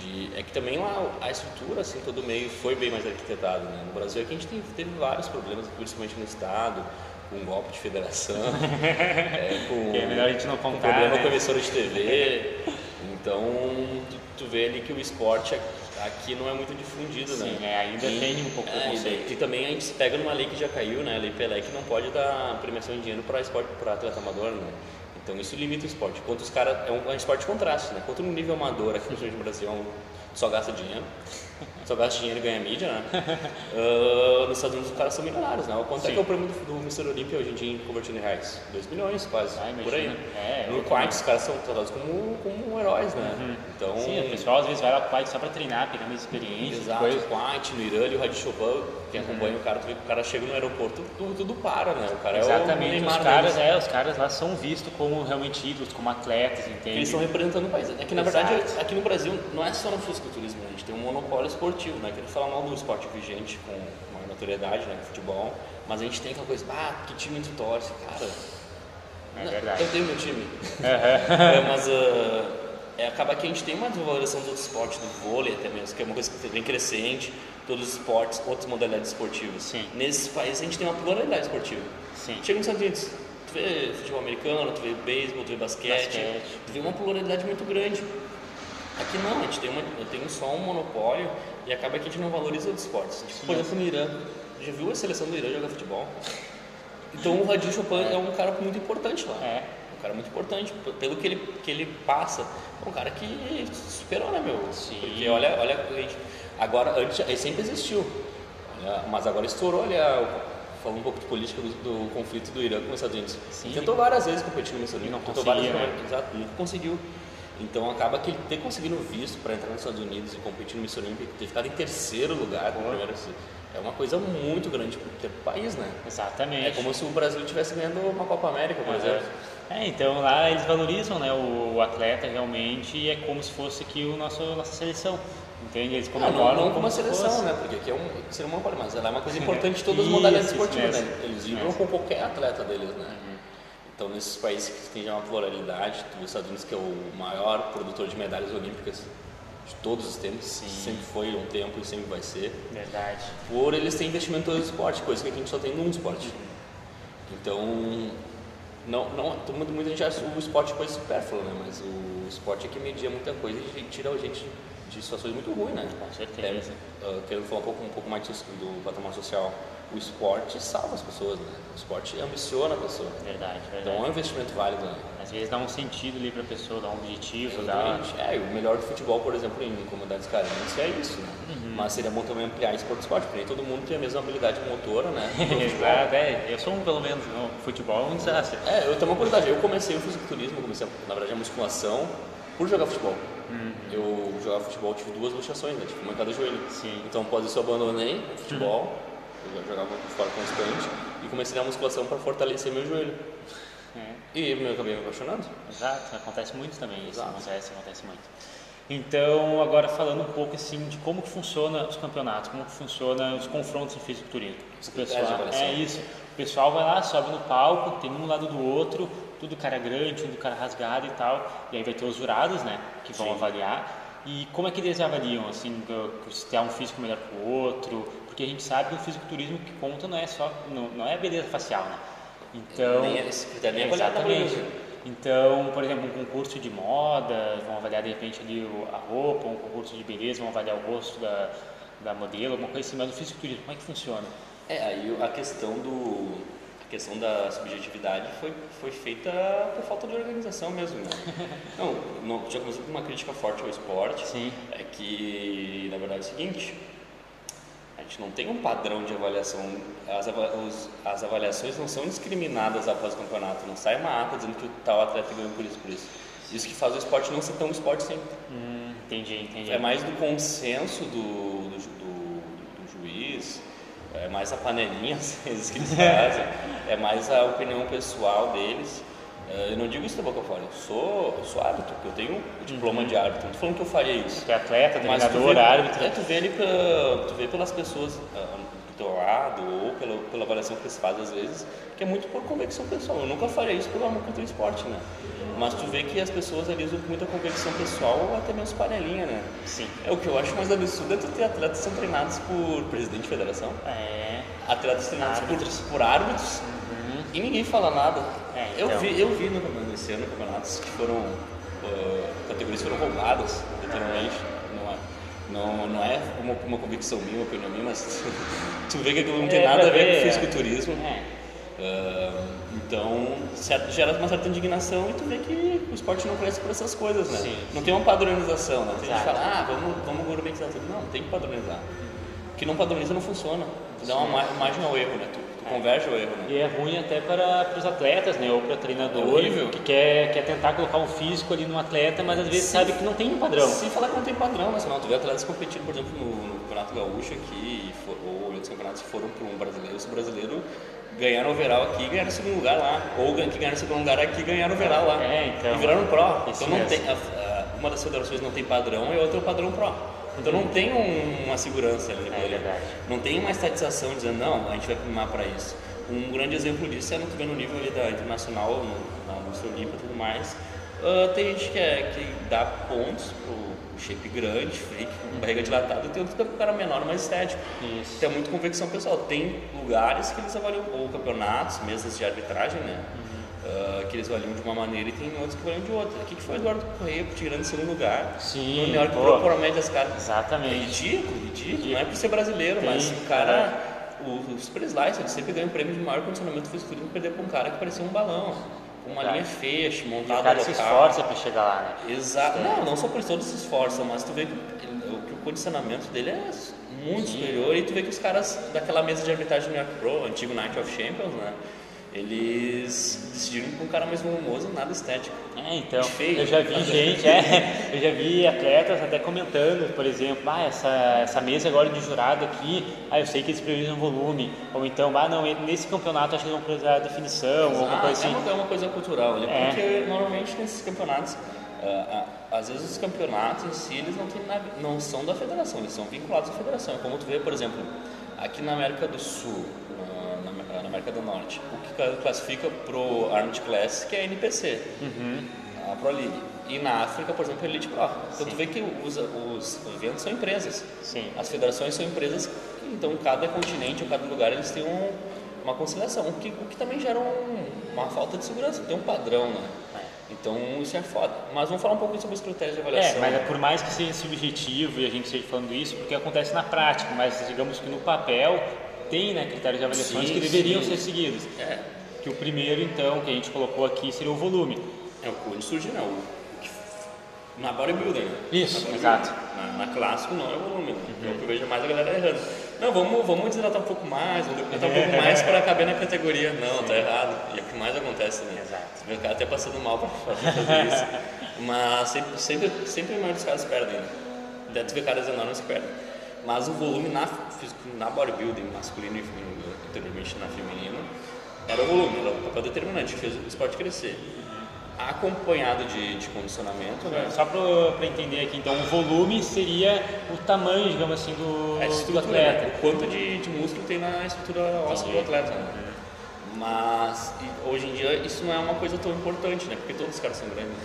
De, é que também lá a estrutura, assim, todo meio foi bem mais arquitetado, né? No Brasil aqui a gente teve, teve vários problemas, principalmente no Estado, com um golpe de federação, é, com Que é melhor a gente não com contar, problema né? com emissora de TV. Então, tu, tu vê ali que o esporte aqui não é muito difundido, Sim, né? é, ainda E- tem um pouco é, preconceito. e, e também a gente se pega numa lei que já caiu, né? A lei Pelé, que não pode dar premiação em dinheiro para esporte, para atleta amador, né? Então isso limita o esporte. Enquanto os caras. É um, é um esporte de contraste, né? Enquanto no nível amador, aqui no Brasil, é só gasta dinheiro. Só gasta dinheiro e ganha mídia, né? Ah, nos Estados Unidos os caras são milionários, né? Quanto é Sim. que é o prêmio do, do Mr. Olympia hoje em dia convertido em reais? 2 milhões quase, Ah, por aí. imagina. É, no quarto os caras são tratados como, como heróis, né? Então, Sim, o pessoal às vezes vai lá pro pai só pra treinar, pegar mais experiência, Exato, coisa. o Quite, no Irã e o Radit Chopin, quem acompanha o cara, tu vê que o cara chega no aeroporto, tudo, tudo para, né? O cara é o Exatamente, Neymar os caras, é, os caras lá são vistos como realmente ídolos, como atletas, entende? Eles estão representando o país. É que na Exato. verdade, aqui no Brasil, não é só no fisiculturismo, gente tem um monopólio esportivo, né? Queria falar mal do esporte vigente com maior notoriedade, né? Futebol, mas a gente tem aquela coisa, ah, que time tu torce, cara. É Não, verdade. Eu tenho meu time. É, mas ah, é, acaba que a gente tem uma desvalorização dos outros esportes, do vôlei até mesmo, que é uma coisa que vem crescente, todos os esportes, outras modalidades esportivas. Sim. Nesses países a gente tem uma pluralidade esportiva. Sim. Chega nos Estados Unidos, tu vê futebol americano, tu vê beisebol, tu vê basquete, Basquete. tu vê uma pluralidade muito grande. Aqui não, a gente tem, uma, tem só um monopólio e acaba que a gente não valoriza os esportes. Tipo, por exemplo, no Irã, já viu a seleção do Irã jogar futebol? Então o Radil Chopin é um cara muito importante lá. É. Um cara muito importante, pelo que ele, que ele passa. É um cara que superou, né, meu? Sim. Porque olha, olha, agora, antes, ele sempre existiu. Mas agora estourou, olha, falando um pouco de política do, do conflito do Irã com os Estados Unidos. Sim. Tentou várias vezes competir no Miss não tentou conseguia, várias né? vezes, exato, nunca conseguiu. Então acaba que ele ter conseguido visto para entrar nos Estados Unidos e competir no Miss Olímpico, ter ficado em terceiro lugar, no primeiro, é uma coisa muito grande para o país, né? Exatamente. É como se o Brasil estivesse ganhando uma Copa América, por Aham. exemplo. É, então lá eles valorizam né, o, atleta realmente e é como se fosse aqui o nosso nossa seleção. Entende? Eles comemoram não, não como uma se seleção, fosse. né? Porque aqui é um ser humano, mas ela é uma coisa importante de todas as modalidades esportivas, né? Eles vibram com qualquer atleta deles, né? Então, nesses países que tem já uma pluralidade, os Estados Unidos, que é o maior produtor de medalhas olímpicas de todos os tempos, sempre foi um tempo e sempre vai ser, Verdade. por eles terem investimento em todos os esportes, coisa que a gente só tem num esporte. Então, não, não, todo mundo- muita gente acha o esporte coisa supérflua, né? Mas o esporte é que media muita coisa e tira a gente de situações muito ruins, né? Com certeza. É, uh, querendo falar um pouco, um pouco mais disso do patamar social, o esporte salva as pessoas, né? O esporte ambiciona a pessoa. Verdade, Então verdade. é um investimento válido, né? Às vezes dá um sentido ali pra pessoa, dá um objetivo, dá. Exatamente. É, e o melhor do futebol, por exemplo, em comunidades carentes é isso, né? Uhum. Mas seria bom também ampliar o esporte, porque nem todo mundo tem a mesma habilidade motora, né? Exato, é. Eu sou um pelo menos. No futebol é um desastre. É, eu tenho uma curiosidade. Eu comecei o fisiculturismo, comecei, na verdade, a musculação por jogar futebol. Eu jogava futebol, tive duas luxações, né? Tive uma em cada joelho. Sim. Então, após isso, eu abandonei o futebol, eu jogava de forma constante e comecei na musculação para fortalecer meu joelho. É. E eu acabei me apaixonando. Exato, acontece muito também isso, Exato. acontece, acontece muito. Então, agora falando um pouco assim de como que funciona os campeonatos, como que funciona os confrontos em fisiculturismo. O pessoal, é isso. O pessoal vai lá, sobe no palco, tem um lado do outro, tudo cara grande, tudo cara rasgado e tal. E aí vai ter os jurados, né, que vão Sim. avaliar. E como é que eles avaliam, assim, se tem um físico melhor que o outro? Porque a gente sabe que o fisiculturismo que conta não é só, não, não é a beleza facial, né? Então, Nem é esse critério nem é exatamente. Então, por exemplo, um concurso de moda, vão avaliar de repente ali a roupa, um concurso de beleza, vão avaliar o rosto da, da modelo, alguma coisa assim, mas o fisiculturismo, como é que funciona? É, aí a questão do a questão da subjetividade foi, foi feita por falta de organização mesmo, né? Não, não já começou com uma crítica forte ao esporte. Sim. É que, na verdade, é o seguinte, a gente não tem um padrão de avaliação, as, os- as avaliações não são discriminadas após o campeonato, não sai uma ata dizendo que o tal atleta ganhou por isso, por isso. Isso que faz o esporte não ser tão esporte sempre. Hum, entendi, entendi. É mais do consenso do, do, do- do juiz, é mais a panelinha às vezes que eles fazem, é mais a opinião pessoal deles. É, Eu não digo isso da boca fora, eu sou, eu sou árbitro, porque eu tenho o diploma de árbitro, não estou falando que eu faria isso. Tu é atleta, treinador, árbitro. é, tu vê ali pra- tu vê pelas pessoas ah, do teu lado ou pela, pela avaliação que eles fazem às vezes, que é muito por convicção pessoal. Eu nunca faria isso por amor contra o esporte, né? Mas tu vê que as pessoas ali usam muita convicção pessoal ou até mesmo panelinha, né? Sim. É o que eu acho mais absurdo é tu ter atletas que são treinados por presidente de federação, É, atletas treinados Árbitros. por, por árbitros e ninguém fala nada. É, eu, então. vi, eu vi no, nesse ano campeonatos que foram ah, categorias foram roubadas, literalmente. Não é, não, não é uma, uma convicção minha, uma opinião minha, mas tu vê que aquilo não tem É, nada a ver ver, com é. fisiculturismo. é. Ah, então, certo, gera uma certa indignação e tu vê que o esporte não cresce por essas coisas, né? Sim. Não tem uma padronização, né? Tem gente que fala, ah, vamos, vamos gourmetizar tudo. Não, tem que padronizar. O que não padroniza não funciona. Tu dá uma ma- margem ao erro, né? Tu converge ao erro, né? E é ruim até para, para os atletas, né? Ou para treinador, É que quer, quer tentar colocar um físico ali no atleta, mas às vezes sabe que não tem um padrão. Sem falar que não tem padrão nacional. Tu vê atletas competindo, por exemplo, no, no Campeonato Gaúcho aqui, e for- ou outros campeonatos que foram para um brasileiro. Se o brasileiro ganharam o overall aqui, ganharam o segundo lugar lá. Ou que ganharam o segundo lugar aqui, ganharam o overall lá. É, então. E viraram. Isso Então não mesmo. tem, a- a- uma das federações não tem padrão e a outra é o padrão pró. Então não tem um- uma segurança ali. É verdade. Não tem uma estatização dizendo, não, a gente vai primar para isso. Um grande exemplo disso é no, vê no nível ali da internacional, no, na Lúcia Olímpia e tudo mais. Ah, tem gente que, é, que dá pontos pro shape grande, fake, com barriga dilatada, e tem outro que dá pro cara menor, mais estético. Isso. Tem muito convicção pessoal. Tem lugares que eles avaliam, ou campeonatos, mesas de arbitragem, né? Uh, que eles valiam de uma maneira e tem outros que valiam de outra. Aqui que foi o Eduardo Correia tirando em segundo lugar. Sim, no New York pô. propriamente as caras. Exatamente. É ridículo, ridículo. Não é por ser brasileiro, Tem, mas o cara. O, o Super Slice, ele sempre ganha o prêmio de maior condicionamento fisiculturismo perder pra um cara que parecia um balão. Com uma linha feia, E montada o cara se esforça pra chegar lá, né? Exato. Não, não só por isso todos se esforçam, mas tu vê que, ele- o- que o condicionamento dele é muito Sim. superior e tu vê que os caras daquela mesa de arbitragem do New York Pro, antigo Night of Champions, né? Eles decidiram com um cara mais volumoso, nada estético. É, então, Feio. eu já vi gente, é, eu já vi atletas até comentando, por exemplo, ah, essa, essa mesa agora de jurado aqui, ah, eu sei que eles priorizam volume, ou então, ah, não, nesse campeonato acho que eles vão priorizar a definição, ou alguma Ah, coisa é, assim. uma, é uma coisa cultural É. porque normalmente nesses campeonatos, ah, ah, às vezes os campeonatos em si, eles não, nada- não são da federação, eles são vinculados à federação. Como tu vê, por exemplo, aqui na América do Sul, América do Norte, o que ca- classifica pro Arnold Classic é a NPC, Uhum. a Pro League. E na África, por exemplo, a Elite Pro. Então tu vê que os, os eventos são empresas. Sim. As federações são empresas, então cada continente ou cada lugar eles têm um- uma conciliação, o que, o que também gera um- uma falta de segurança, tem um padrão, né? Então isso é foda. Mas vamos falar um pouco sobre os critérios de É, avaliação. mas é por mais que seja subjetivo e a gente esteja falando isso, porque acontece na prática, mas digamos que no papel tem né, critérios de avaliações Sim, que deveriam sim. ser seguidos. É, Que o primeiro, então, que a gente colocou aqui seria o volume. é o que surge? O, na bodybuilder, né? Isso, Na exato. Uhum. Na, na clássico não é volume, né? É o que eu vejo mais a galera errando. Não, vamos, vamos desidratar um pouco mais, vamos depois um pouco mais para caber na categoria. Não, tá errado. E é o que mais acontece, né? Exato. O cara até passando mal para fazer isso. Mas sempre, sempre, sempre a maioria dos caras perdem, né? Deve ter caras enormes que perdem. Mas o volume na, na bodybuilding masculino e feminino, anteriormente na feminina, era o volume, era o papel determinante, que fez o esporte crescer. Acompanhado de, de condicionamento, né? Só para entender aqui, então, o volume seria o tamanho, digamos assim, do, do estrutura, atleta. né? o quanto de, de músculo tem na estrutura óssea do atleta. Né? Mas e hoje em dia isso não é uma coisa tão importante, né? Porque todos os caras são grandes.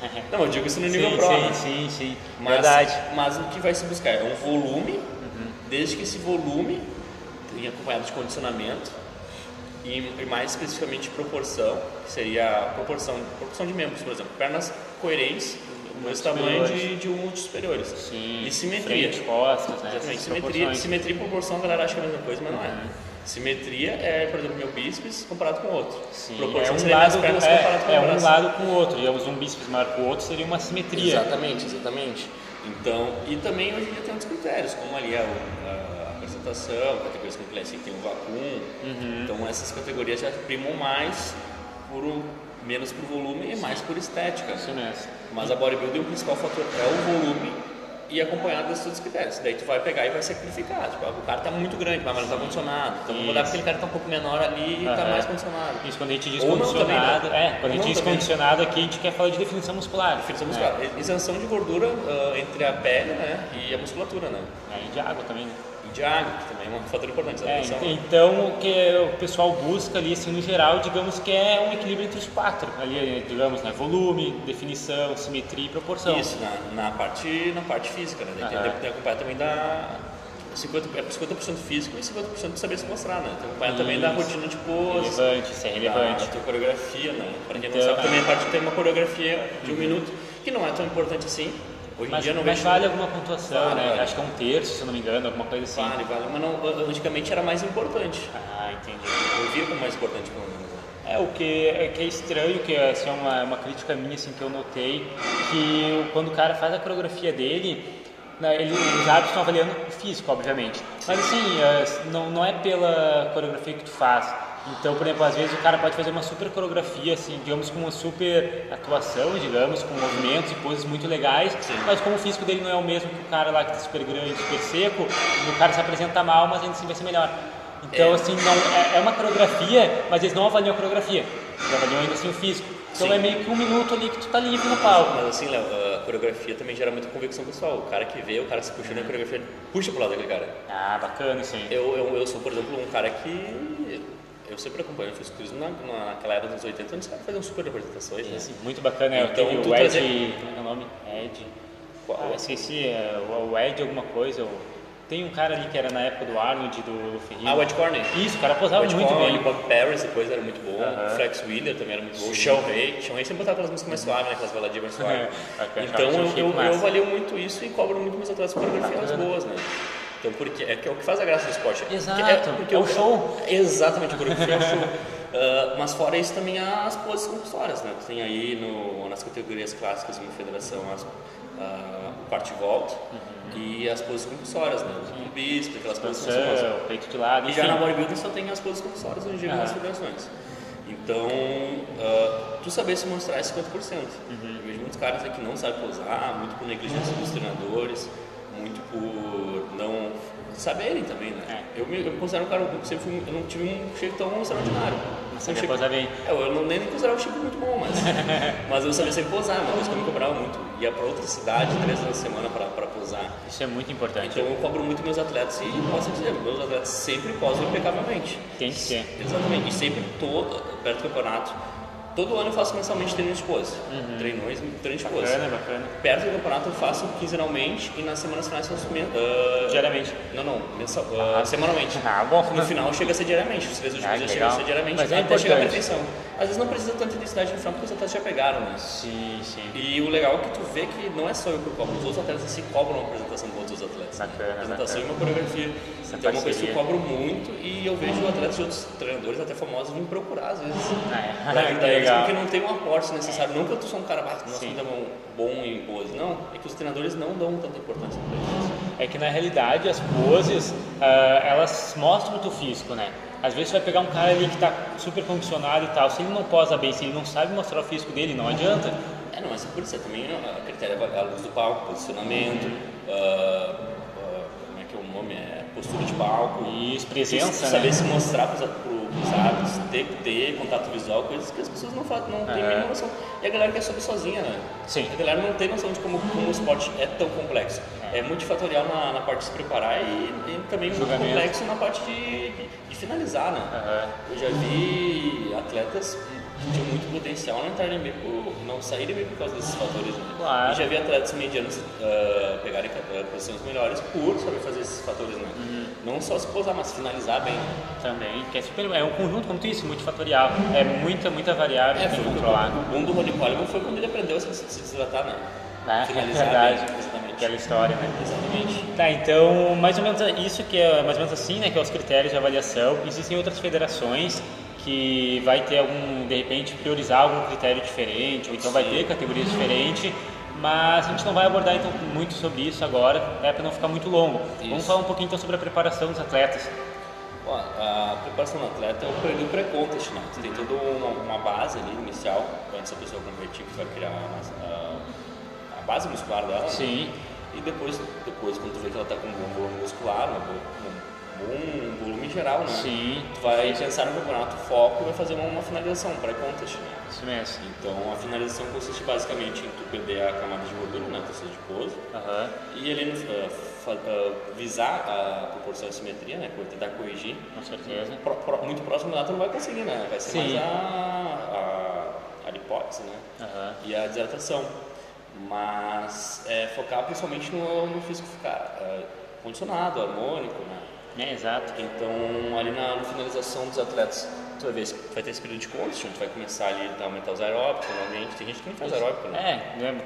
Não, eu digo isso no nível sim, pro. sim, né? sim, sim, Mas, verdade. Mas o que vai se buscar é um volume, desde que esse volume tenha acompanhado de condicionamento e, e mais especificamente proporção, que seria a proporção, proporção de membros, por exemplo, pernas coerentes, do mesmo tamanho de, de um dos superiores. Sim, E simetria. frente, costas, né? Exatamente, simetria, simetria e proporção a galera acha que é a mesma coisa, mas não é. Simetria é, por exemplo, meu bíceps comparado com o outro. Sim, proporção é um lado, pernas é, comparado com o é um lado com o outro, digamos, um bíceps maior que o outro seria uma simetria. Exatamente, exatamente. Então, e também hoje em dia tem outros critérios, como ali a, a apresentação, categorias como Classic tem o vácuo. Uhum. Então essas categorias já primam mais por o- menos por volume e mais por estética. Isso mesmo. Mas a bodybuilding o principal fator é o volume e acompanhado desses outros critérios. Daí tu vai pegar e vai sacrificar. Tipo, o cara tá muito grande, mas não tá condicionado. Então vou dar Isso. aquele cara que tá um pouco menor ali e tá Aham. mais condicionado. Isso quando a gente diz Ou condicionado, também, né? é, quando a gente Não diz também. condicionado aqui a gente quer falar de definição muscular. Definição né? muscular. Isenção de gordura ah, entre a pele né, e a musculatura, né? É, e de água também, né? De água, que também é um fator importante É, ent- então o que o pessoal busca ali, assim, no geral, digamos que é um equilíbrio entre os quatro, ali, digamos, né, volume, definição, simetria e proporção. Isso, na, na, parte, na parte física, né? Tem- Aham. tem que acompanhar também da 50%, é 50% físico e 50% de saber se mostrar, né? Tem que acompanhar também da rotina de pose, Relevante, isso é relevante. da tua coreografia, né? Pra quem não Então- sabe, também a parte tem uma coreografia de um minuto, que não é tão importante assim. Hoje em Mas, dia não mas vejo... vale alguma pontuação, Vale, né? vale. Acho que é um terço, se não me engano, alguma coisa assim. Vale, vale, mas não, antigamente era mais importante. Ah, entendi. Eu via como mais importante, pelo menos. né? É, o que é, que é estranho, que é assim, uma, uma crítica minha assim, que eu notei, que quando o cara faz a coreografia dele, né, ele, os árbitros estão avaliando o físico, obviamente. Mas assim, é, não, não é pela coreografia que tu faz. Então, por exemplo, às vezes o cara pode fazer uma super coreografia, assim, digamos, com uma super atuação, digamos, com movimentos e poses muito legais, mas como o físico dele não é o mesmo que o cara lá que tá super grande, super seco, o cara se apresenta mal, mas ainda assim vai ser melhor. Então, É. assim, não, é, é uma coreografia, mas eles não avaliam a coreografia. Eles avaliam ainda assim o físico. Então Sim. é meio que um minuto ali que tu tá livre no palco. Mas assim, Léo, a coreografia também gera muita convicção pessoal. O cara que vê, o cara se puxando na coreografia, puxa pro lado daquele cara. Ah, bacana isso aí. Eu, eu, eu sou, por exemplo, um cara que. Eu sempre acompanho o fisiculturismo na, naquela era dos 80 anos, os caras faziam super apresentações, né? Esse, muito bacana, é Então, tu o Ed, trazer- como é que é o nome? Ed. Qual? Ah, esqueci, é, o o Ed alguma coisa, o Tem um cara ali que era na época do Arnold, do Ferreira. Ah, o Ed Corney. Isso, o cara posava Ed muito Corney, bem. Bob Paris depois era muito bom. Aham. O Flex Wheeler também era muito bom. O Sim. Sean Ray. Sean Ray sempre botava aquelas músicas mais suaves, né? Aquelas baladinhas mais suaves. É, então eu, eu, eu avalio muito isso e cobro muito meus atletas com coreografias boas, né? Então, porque é, que é o que faz a graça do esporte. Exato, porque é o show. Exatamente, o coreografia é o show. Ah, mas fora isso também há as poses compulsórias, né? Tem aí no, nas categorias clássicas de uma federação as, ah, o parte e volta Uhum. e as poses compulsórias, né? O bispo, aquelas poses. Expansão, peito de lado, E já enfim. na bodybuilding só tem as poses compulsórias hoje em dia Ah. nas federações. Então, ah, tu saber se mostrar é 50%. Uhum. Eu vejo muitos caras aí que não sabem posar, muito por negligência dos treinadores, muito por não saberem também, né? Eu, me, eu me considero um cara, eu sempre fui, eu não tive um shape tão extraordinário. Mas Um sabia posar bem. É, eu não, nem considerava o shape muito bom, mas, mas eu sabia sempre posar, uma coisa que eu me cobrava muito. Ia pra outra cidade, três vezes na semana pra, pra posar. Isso é muito importante. Então eu cobro muito meus atletas e posso dizer, meus atletas sempre posam impecavelmente. Tem que ser. Exatamente, e sempre todo, perto do campeonato, todo ano eu faço mensalmente treino de pose. Treinões, treino de. Uhum. Bacana, bacana. Perto do campeonato eu faço quinzenalmente e nas semanas finais eu faço ah, Diariamente. Não, não, mensal, ah, semanalmente. Ah, bom. No final chega a ser diariamente, os três últimos Ah, dias que chega a ser diariamente, Mas é até chegar a importante. perfeição. Às vezes não precisa tanta intensidade no final porque os atletas já pegaram, né? Sim, sim. E o legal é que tu vê que não é só eu que cobro, os outros atletas se cobram uma apresentação com outros atletas. Bacana, apresentação bacana. e uma coreografia. Essa então é uma coisa que eu cobro muito e eu vejo atletas de outros treinadores, até famosos, vir procurar às vezes. Ah, Pra é. ajudar que eles, porque não tem um aporte necessário. Não que eu sou um cara nossa, Sim. ainda bom, bom em pose. Não, é que os treinadores não dão tanta importância pra eles. É que na realidade as poses, ah, elas mostram o teu físico, né? Às vezes você vai pegar um cara ali que está super condicionado e tal, se ele não posa bem, se ele não sabe mostrar o físico dele, não adianta. É, não, mas por isso é também a critério é a luz do palco, posicionamento, ah, ah, como é que é o nome? É postura de palco. Isso, presença, saber né? se mostrar para os árbitros, ter, ter contato visual, coisas que as pessoas não fazem, não têm a É. noção. E a galera quer subir sozinha, né? Sim. A galera não tem noção de como, como o esporte é tão complexo. É, multifatorial na, na parte de se preparar e, e também muito complexo na parte de, de, de finalizar, né? Eu já vi atletas que tinham muito potencial não entrarem bem por, não saírem bem por causa desses fatores. Né? Claro. E já vi atletas medianos ah, pegarem ah, posições melhores por saber fazer esses fatores, né? Uhum. Não só se posar, mas finalizar bem. Também, que é super, é um conjunto, como tu disse, multifatorial. É muita, muita variável que tem que controlar. O bom do Ronnie Coleman foi quando ele aprendeu a se, se desidratar, né? É Finalizar verdade. bem, exatamente. Aquela história, né? Exatamente. Tá, então, mais ou menos isso que é mais ou menos assim, né, que é os critérios de avaliação. Existem outras federações que vai ter algum, de repente, priorizar algum critério diferente, ou então vai ter categorias diferentes, mas a gente não vai abordar então muito sobre isso agora, é para não ficar muito longo. Vamos Isso. falar um pouquinho então sobre a preparação dos atletas. Ó, a preparação do atleta é o período pré-contest, né? Tu tem toda uma, uma base ali inicial, antes da pessoa competir, que vai criar a, a- a base muscular dela. né? Sim. E depois, depois, quando tu vê que ela tá com um bom volume muscular, um bom, um volume geral, né? Sim. Tu vai pensar no campeonato foco e vai fazer uma, uma finalização, um pré-contest, né? Isso mesmo. Então a finalização consiste basicamente em tu perder a camada de gordura, né? Tecido de pose. Aham. E ah, fa- ah, visar a proporção de simetria, né? Tentar corrigir. Com certeza. Pro- pro- muito próximo da tu não vai conseguir, né? Vai ser Sim. mais a, a, a lipótese, né? Aham. E a desidratação. Mas é, focar principalmente no, no físico ficar ah, condicionado, harmônico, né? É, exato. Então, ali na, na finalização dos atletas, tu vai ver vai ter esse período de contest, onde tu vai começar ali a aumentar os aeróbicos, normalmente. Tem gente que nem faz aeróbico, né?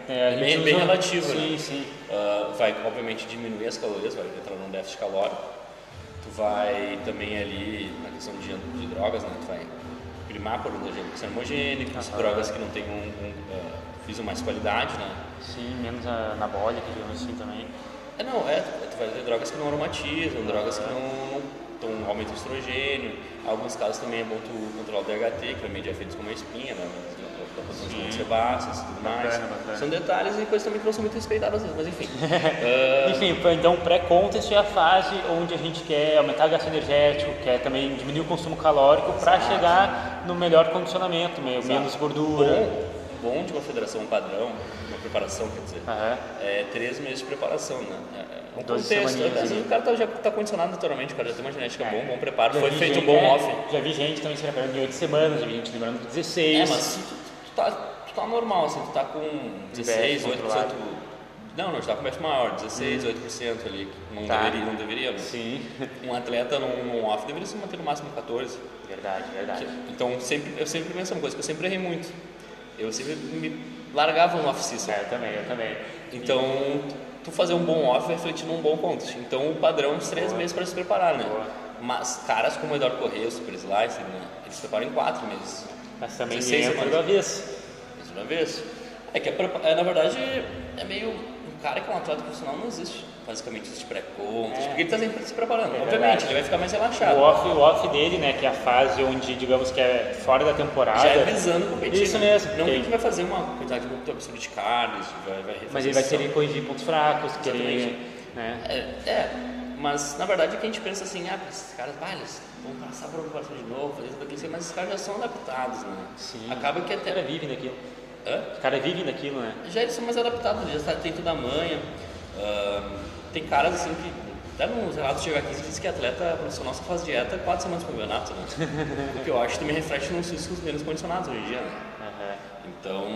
É, é, é, gente bem, bem relativo, sim, né? Sim, Ah, vai, obviamente, diminuir as calorias, vai entrar num déficit calórico. Tu vai também ali, na questão de, de drogas, né? Tu vai primar por endogênicos homogênicos, Aham. drogas que não tem um, um ah, físico mais qualidade, né? sim, menos anabólica, digamos assim também. É, não, é, tu vai ter drogas que não aromatizam, drogas que não, não aumentam o estrogênio. Em alguns casos também é bom tu controlar o DHT, que vai medir efeitos como a espinha, né? Da produção de sebáceas e tudo mais. Bacana, bacana. São detalhes e coisas também que não são muito respeitadas, mas enfim. Ah, Enfim, então pré-contest é a fase onde a gente quer aumentar o gasto energético, quer também diminuir o consumo calórico para chegar no melhor condicionamento, meio, menos gordura. Bom, bom de uma federação padrão, uma preparação, quer dizer, Aham. é três meses de preparação, né? É, é um 12 contexto. Às vezes ali. o cara tá, já está condicionado naturalmente, o cara já tem uma genética boa, um bom preparo, Já foi feito um gente- bom é, off. Já vi gente também se preparando em 8 semanas, já vi gente demorando 16. É, mas se tu, tu tá, tu tá normal, assim, tu tá com 16, controlado. 8% Não, não, está com médio maior, 16, 8% ali. Não Tá. deveria, não deveria, né? Sim. Um atleta num, num off deveria se manter no máximo 14. Verdade, verdade. Então sempre, eu sempre penso uma coisa que eu sempre errei muito. Eu sempre me largava no off-season. É, eu também, eu também. Então, tu fazer um bom off vai refletir num bom contest. Então, o padrão é uns três Boa. meses para se preparar, né? Boa. Mas caras como o Eduardo Correia, o Super Slice, né? eles se preparam em quatro meses. Mas também 16 entra semanas. do avesso. Isso de uma vez. É que, é, na verdade, é meio... Um cara que é um atleta profissional não existe. Basicamente, existe pré-contest. É. Porque ele tá sempre se preparando. É Obviamente, verdade. ele vai ficar mais relaxado. O off, o off dele, né, que é a fase onde, digamos que é fora da temporada. Já é visando competir. Isso mesmo. Não que vai fazer uma quantidade muito absurda de carnes, vai, vai Mas ele vai querer corrigir pontos fracos, querer. Né? É, é, mas na verdade é que a gente pensa assim, ah, esses caras, vai, eles vão passar por preparação de novo, fazer isso daqui, mas esses caras já são adaptados, né? Sim. Acaba que Os caras até. vivem daquilo. Hã? Os caras vivem daquilo, né? Já eles são mais adaptados, já tá- tem toda a manha. Ahn, tem caras assim que. Até nos relatos de aqui diz que atleta profissional só faz dieta quatro semanas pro campeonato, né? o que eu acho que também reflete nos físicos menos condicionados hoje em dia, né? Aham. Então.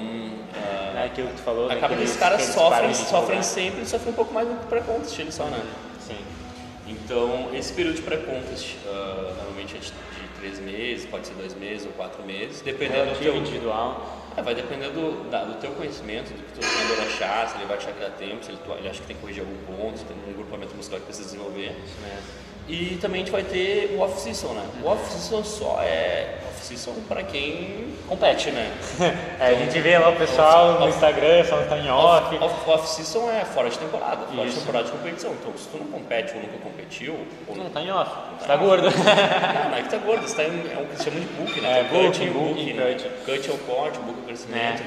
ah, É aquilo que tu falou. acaba que daqueles- esses caras sofrem, sofrem sempre e sofrem um pouco mais no pré-contest eles só, né? Sim. Então, esse período de pré-contest, ah, normalmente é de, de três meses, pode ser dois meses ou quatro meses, dependendo do Relativo teu... individual. É, vai depender do, da- do teu conhecimento, do que o teu treinador achar, se ele vai achar que dá tempo, se ele, ele acha que tem que corrigir algum ponto, se tem um grupamento muscular que precisa desenvolver. Isso mesmo. E também a gente vai ter o off-season, né? O off-season só é off-season para quem compete, né? É, a gente vê lá o pessoal no Instagram, só tá em off. Off- Off-season é fora de temporada, fora de Isso. temporada de competição. Então, se tu não compete ou nunca competiu, ou Não, tá em off. Você tá gordo. Não, não é que tá gordo, você tá em, é o que se chama de book, né? É, Tem o booking, booking, né? cut. É o corte, book é o crescimento.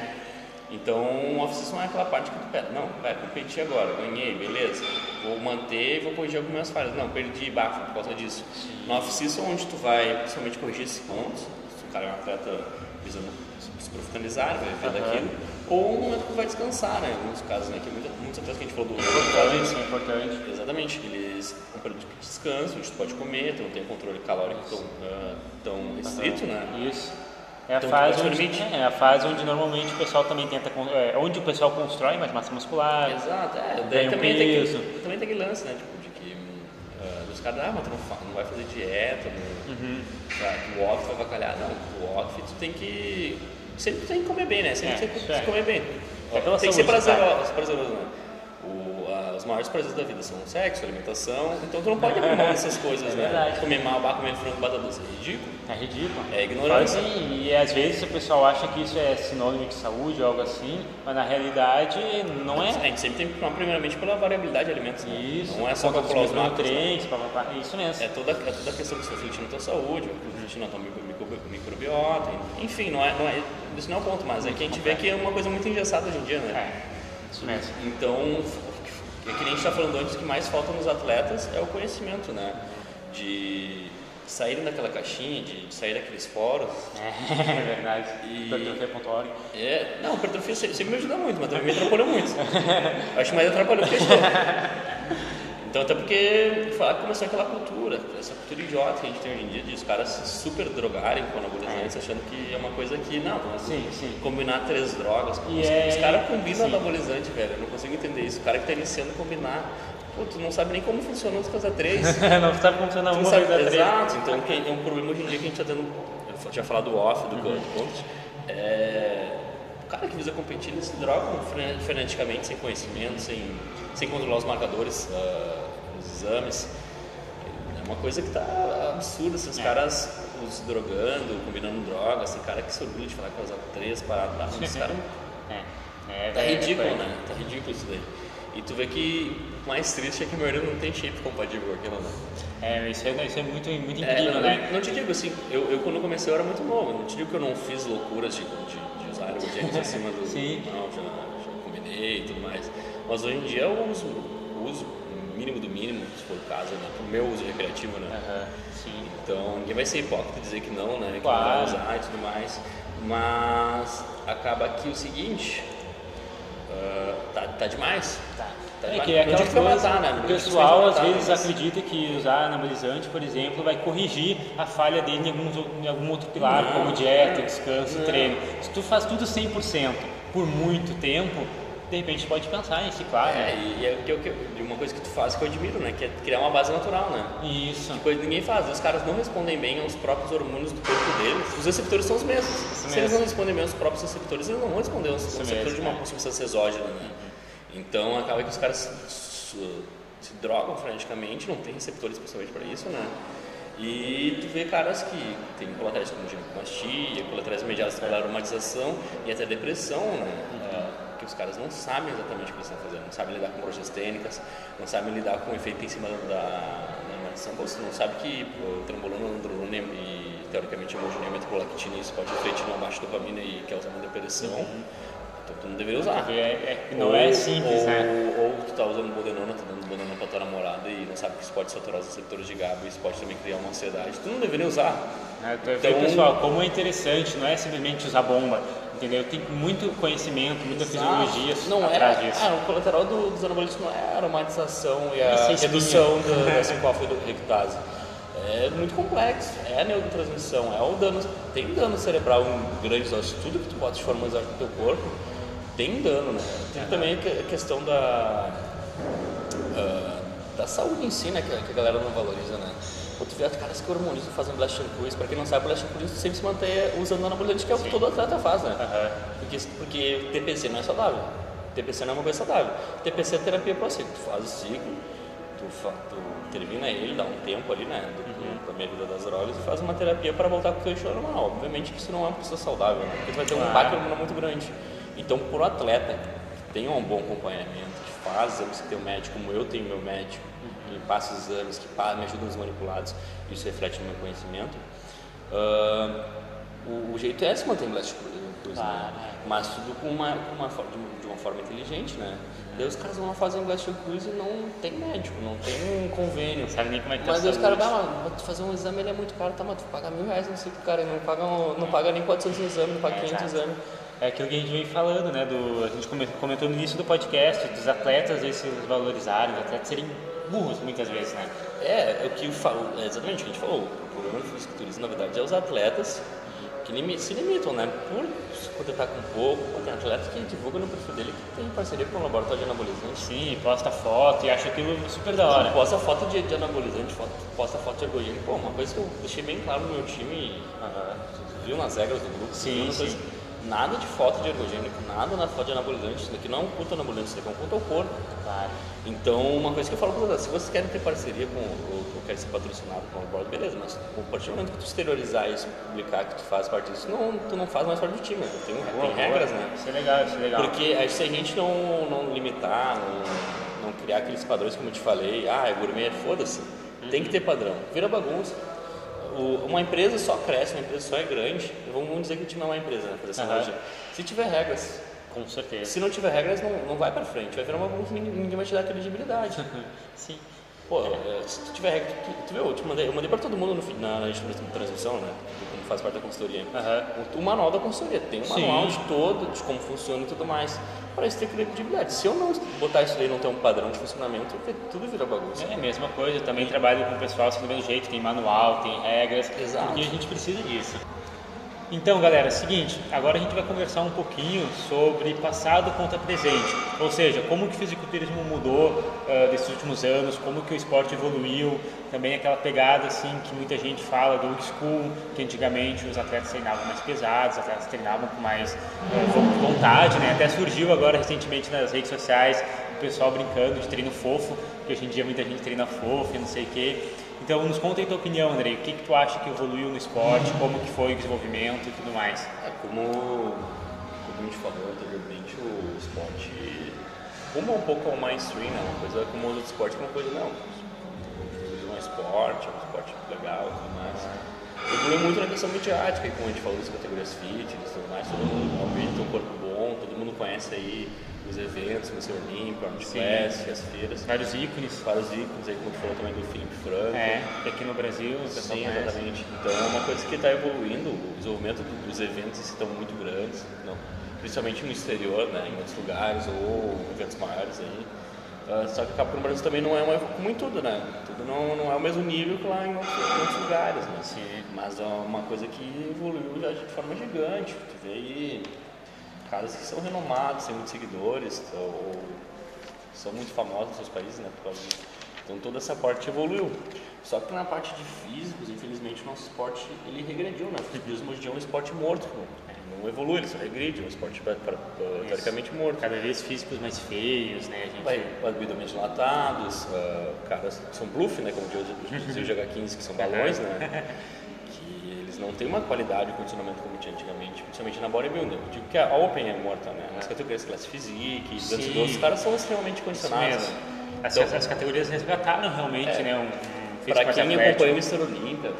Então, o off-season é aquela parte que tu pega. Não, vai, competi agora, ganhei, beleza. Vou manter e vou corrigir algumas falhas. Não, perdi bafo por causa disso. No off-season, onde tu vai principalmente corrigir esses pontos, se o cara é um atleta visando se profissionalizar, vai ver Aham. daquilo, ou um momento que tu vai descansar, né? Em alguns casos, né? Que muita, muitos atletas que a gente falou do isso. é importante. Exatamente, eles um período de descanso, onde tu pode comer, tu não tem controle calórico tão, ah, tão restrito, né? Isso. É a, Então, fase pode onde, é a fase onde normalmente o pessoal também tenta. É, onde o pessoal constrói mais massa muscular. Exato, é. Ganha também, peso. tem que, também tem aquele lance, né? Tipo, de que hum, ah, os caras, ah, mas tu não, fa- não vai fazer dieta, não, Uhum. tá, o off vai avacalhar. Não, o off tu tem que. Sempre tu tem que comer bem, né? Sempre É, tem que é. comer bem. É tem que ser saúde, prazeroso, prazeroso né? Os maiores prazeres da vida são sexo, a alimentação, então tu não pode abrir mão dessas coisas, É né? verdade. Comer mal, comer frango batata doce, é ridículo. É ridículo. É ignorância. Claro que sim, e às vezes o pessoal acha que isso é sinônimo de saúde ou algo assim, mas na realidade não A é. gente sempre tem que tomar primeiramente pela variabilidade de alimentos, né? Isso, Não é só calcular os macros, né? isso mesmo. É toda, é toda a questão que você refletir na tua saúde, refletir na tua micro, micro- microbiota, enfim, não é, não é, isso não é o ponto, mas é que a gente vê que é uma coisa muito engessada hoje em dia, né? É, isso mesmo. Então, é que nem a gente está falando antes, o que mais falta nos atletas é o conhecimento, né? De saírem daquela caixinha, de, de sair daqueles fóruns. É verdade. E- Hipertrofia.org. É, não, hipertrofia sempre me ajuda muito, mas também me atrapalhou muito. Acho que mais atrapalhou que ajudou. Então, até porque falar que começou aquela cultura, essa cultura idiota que a gente tem hoje em dia, de os caras se super drogarem com anabolizantes, achando que é uma coisa que, não, vamos Sim, sim. combinar três drogas. E os é- os caras combinam sim. anabolizante, velho, eu não consigo entender isso. O cara que tá iniciando a combinar, pô, tu não sabe nem como funciona as coisas três. não sabe como funciona uma sabe, vez a três. exato, então é um problema hoje em dia que a gente está tendo, eu já falar do off, do Uhum. coach, é, cara que visa competir, eles se drogam fre- freneticamente, sem conhecimento, sem, sem controlar os marcadores, ah, os exames. É uma coisa que tá absurda, esses É. caras se drogando, combinando drogas, tem cara que se orgulha de falar que vai usar três paradas lá, mas os caras É, é, Tá é, ridículo, é, né? Tá ridículo isso daí. E tu vê que o mais triste é que a maioria não tem shape compatível com aquilo, né? É, isso é, isso é muito, muito É, incrível, não, né? não te digo assim, eu, eu quando comecei eu era muito novo, não te digo que eu não fiz loucuras de, de, ergogênicos acima do. Sim. Já, já combinei e tudo mais. Mas hoje em dia eu uso, uso o mínimo do mínimo, se for o caso, né? Pro meu uso recreativo, né? Sim. Então ninguém vai ser hipócrita dizer que não, né? Que Claro. não vai usar e tudo mais. Mas acaba que o seguinte, ah, tá, tá demais. Tá. Tá É que é aquela coisa, matar, né? O pessoal vai às matar, vezes mas- acredita que usar anabolizante, por exemplo, vai corrigir a falha dele em, alguns, em algum outro pilar, Não, como dieta, não, descanso, não. treino. Se tu faz tudo 100% por muito tempo, de repente pode pensar em ciclar, é, né? E é que, que, uma coisa que tu faz que eu admiro, né? Que é criar uma base natural, né? Isso. Que coisa que ninguém faz. Os caras não respondem bem aos próprios hormônios do corpo deles. Os receptores são os mesmos. Isso Se mesmo. eles não respondem bem aos próprios receptores, eles não vão responder aos receptores de uma é. substância exógena, né? Então acaba que os caras se, drogam freneticamente, não tem receptores especialmente para isso, né? E tu vê caras que tem colaterais como ginecomastia, colaterais mediados pela aromatização e até depressão, né? Ah, que os caras não sabem exatamente o que eles estão fazendo, não sabem lidar com progestênicas, não sabem lidar com o efeito em cima da, aromatização. Pô, você não sabe que o trembolona, androlona e teoricamente hemogenia metrolactina isso pode refletir numa baixa dopamina e causar uma depressão. Então tu não deveria usar. É, é, não é simples, ou, né? Ou tu tá usando bodenona, tá dando bodenona pra tua namorada e não sabe que isso pode saturar os receptores de GABA e isso pode também criar uma ansiedade. Tu não deveria usar. É, Então- pessoal, como é interessante, não é simplesmente usar bomba, entendeu? Tem muito conhecimento, muita fisiologia não atrás é, disso. Ah, o colateral do, dos anabolíticos não é a aromatização e a é redução da, da 5-alfa-rectase. É muito complexo, é a neurotransmissão, é o dano, tem dano cerebral em grandes doses, tudo que tu bota de forma no teu corpo tem dano, né? Tem também a que- a questão da, ah, da saúde em si, né, que, a- que a galera não valoriza, né? Ou tu vê os caras que hormonizam fazem blast shampoos, pra quem não sabe, blast shampoo sempre se mantém usando anabolizante, que é o que todo atleta faz, né? Aham. Porque, porque TPC não é saudável. TPC não é uma coisa saudável. TPC é terapia para ciclo. Tu faz o ciclo, tu, tu termina ele, dá um tempo ali, né? Do, Uhum. Da minha vida das drogas e faz uma terapia para voltar com o teu eixo normal. Obviamente que isso não é uma pessoa saudável, né? Porque tu vai ter um impacto hormonal muito grande. Então, por atleta que tem um bom acompanhamento, que faz exames que tem o médico, como eu tenho meu médico, que passa os exames, que me ajuda nos manipulados, isso reflete no meu conhecimento. ah, o, o jeito é se manter em blast cruise, Claro, né? mas tudo com uma, com uma, de uma- forma inteligente, né? Daí os caras vão lá fazer um blast cruise e não tem médico, não tem um convênio. Não sabe nem como é que tá Mas os caras, ah, te fazer um exame, ele é muito caro, tá, mas tu paga mil reais, não sei o que, cara, não paga, não paga nem 400 exames, não paga É, 500 exato. exames. É aquilo que a gente vem falando, né? Do, a gente come- comentou no início do podcast, dos atletas se valorizarem, os atletas serem burros muitas vezes, né? É, é o que eu falo, é exatamente o que a gente falou. O problema do fisiculturismo, na verdade, é os atletas que limi- se limitam, né? Por se contentar com pouco. Tem atletas que divulgam no perfil dele que tem parceria com o laboratório de anabolizante. Sim, posta foto e acha aquilo super da hora. Posta foto de, de anabolizante, foto, posta foto de ergogênico. Pô, uma coisa que eu deixei bem claro no meu time, tu viu nas regras do grupo, Sim, sim. coisas, nada de foto de ergogênico, nada na foto de anabolizante. Isso daqui não é um culto anabolizante, isso daqui é um culto ao corpo. Claro. Então, uma coisa que eu falo para vocês, se vocês querem ter parceria com, ou, ou querem ser patrocinado com o board, beleza, mas a partir do momento que tu exteriorizar isso, publicar que tu faz parte disso, não, tu não faz mais parte do time, né? tem, Boa, tem boa. regras, né? Isso é legal, isso é legal. Porque aí, se a gente não, não limitar, não, não criar aqueles padrões como eu te falei, ah, é gourmet, foda-se, tem que ter padrão, vira bagunça. O- uma empresa só cresce, uma empresa só é grande, vamos dizer que o time é uma empresa, né? Fazer essa analogia. Se tiver regras, Com certeza. se não tiver regras, não, não vai pra frente, vai virar uma ninguém, vai te dar credibilidade. Sim. Pô, é, se tu tiver regra, tu, tu viu, eu mandei, eu mandei pra todo mundo no, na, na transmissão, né? Como faz parte da consultoria. Aham. O, o manual da consultoria, tem um Sim. manual de todo, de como funciona e tudo mais. Para isso ter credibilidade. Se eu não botar isso daí e não ter um padrão de funcionamento, tudo vira bagunça. É a mesma coisa, eu também trabalho com o pessoal assim do mesmo jeito, tem manual, tem regras, Exato. porque a gente precisa disso. Então, galera, seguinte, agora a gente vai conversar um pouquinho sobre passado contra presente, ou seja, como que o fisiculturismo mudou ah, desses últimos anos, como que o esporte evoluiu, também aquela pegada assim que muita gente fala do old school, que antigamente os atletas treinavam mais pesados, os atletas treinavam com mais vo- vontade, né? Até surgiu agora recentemente nas redes sociais o pessoal brincando de treino fofo, que hoje em dia muita gente treina fofo e não sei o quê. Então, nos conta aí tua opinião, Andrei. O que, que tu acha que evoluiu no esporte, como que foi o desenvolvimento e tudo mais? É como, como a gente falou anteriormente, o esporte rumo um pouco ao mainstream, né? Uma coisa como o outro esporte, é uma coisa, não. É um esporte, é um esporte legal e tudo mais. Evoluiu muito na questão midiática, como a gente falou das categorias fitness e tudo mais, todo mundo tem um corpo bom, todo mundo conhece aí os eventos, o Museu Olímpico, Sim. Classic, as feiras. Vários ícones. Vários ícones aí, como falou também do Felipe Franco. É, aqui no Brasil o pessoal Sim, conhece. exatamente. Então é uma coisa que está evoluindo, o desenvolvimento do- dos eventos estão muito grandes, não, principalmente no exterior, né, em outros lugares ou eventos maiores aí. Ah, só que no Brasil também não é uma, como em tudo, né? Tudo não, não é o mesmo nível que lá em outros, em outros lugares, né? Mas é uma coisa que evoluiu já de forma gigante. Tu vê aí caras que são renomados, têm muitos seguidores, ou, são muito famosos nos seus países, né. Então toda essa parte evoluiu. Só que na parte de físicos, infelizmente, o nosso esporte ele regrediu, né? O fisiculturismo hoje é um esporte morto, não, evolui, ele só regride, é um esporte pra, pra, teoricamente morto. Cada vez físicos mais feios, né? A gente... Vai, dilatados, uh, caras são bluff, né? Como dizia o GH15, que são balões, né? Não têm uma qualidade de condicionamento como tinha antigamente, principalmente na bodybuilding. Eu digo que a Open é morta, né? As categorias Class Physique, os caras são extremamente condicionados. As, então, as categorias resgataram realmente, é, né? Um, um para quem acompanha o Mr. Olímpia,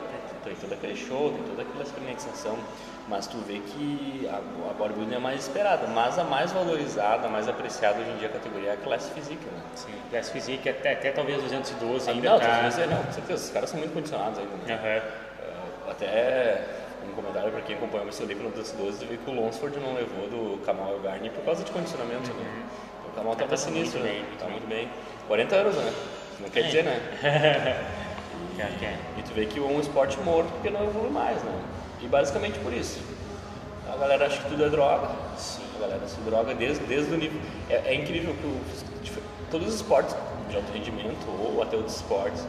tem todo aquele show, tem toda aquela experimentação, mas tu vê que a, a bodybuilding é mais esperada, mas a mais valorizada, a mais apreciada hoje em dia a categoria é a Class Physique, né? Sim, Class Physique até, até talvez 212 ainda. Não, tá... 212, não, com certeza, os caras são muito condicionados ainda, né? Uhum. Até um comentário para quem acompanha o. Olímpia no 212, tu vê que o Lonsford não levou do Kamal Garni por causa de condicionamento, né? uhum. né? O Kamal tava sinistro, né? Tá muito bem. 40 anos, né? Não quer é. dizer, né? e, e tu vê que é um esporte morto porque não evolui mais, né? E basicamente por isso. A galera acha que tudo é droga. Sim. A galera se droga desde, desde o nível. É, é incrível que o, todos os esportes de alto rendimento ou até outros esportes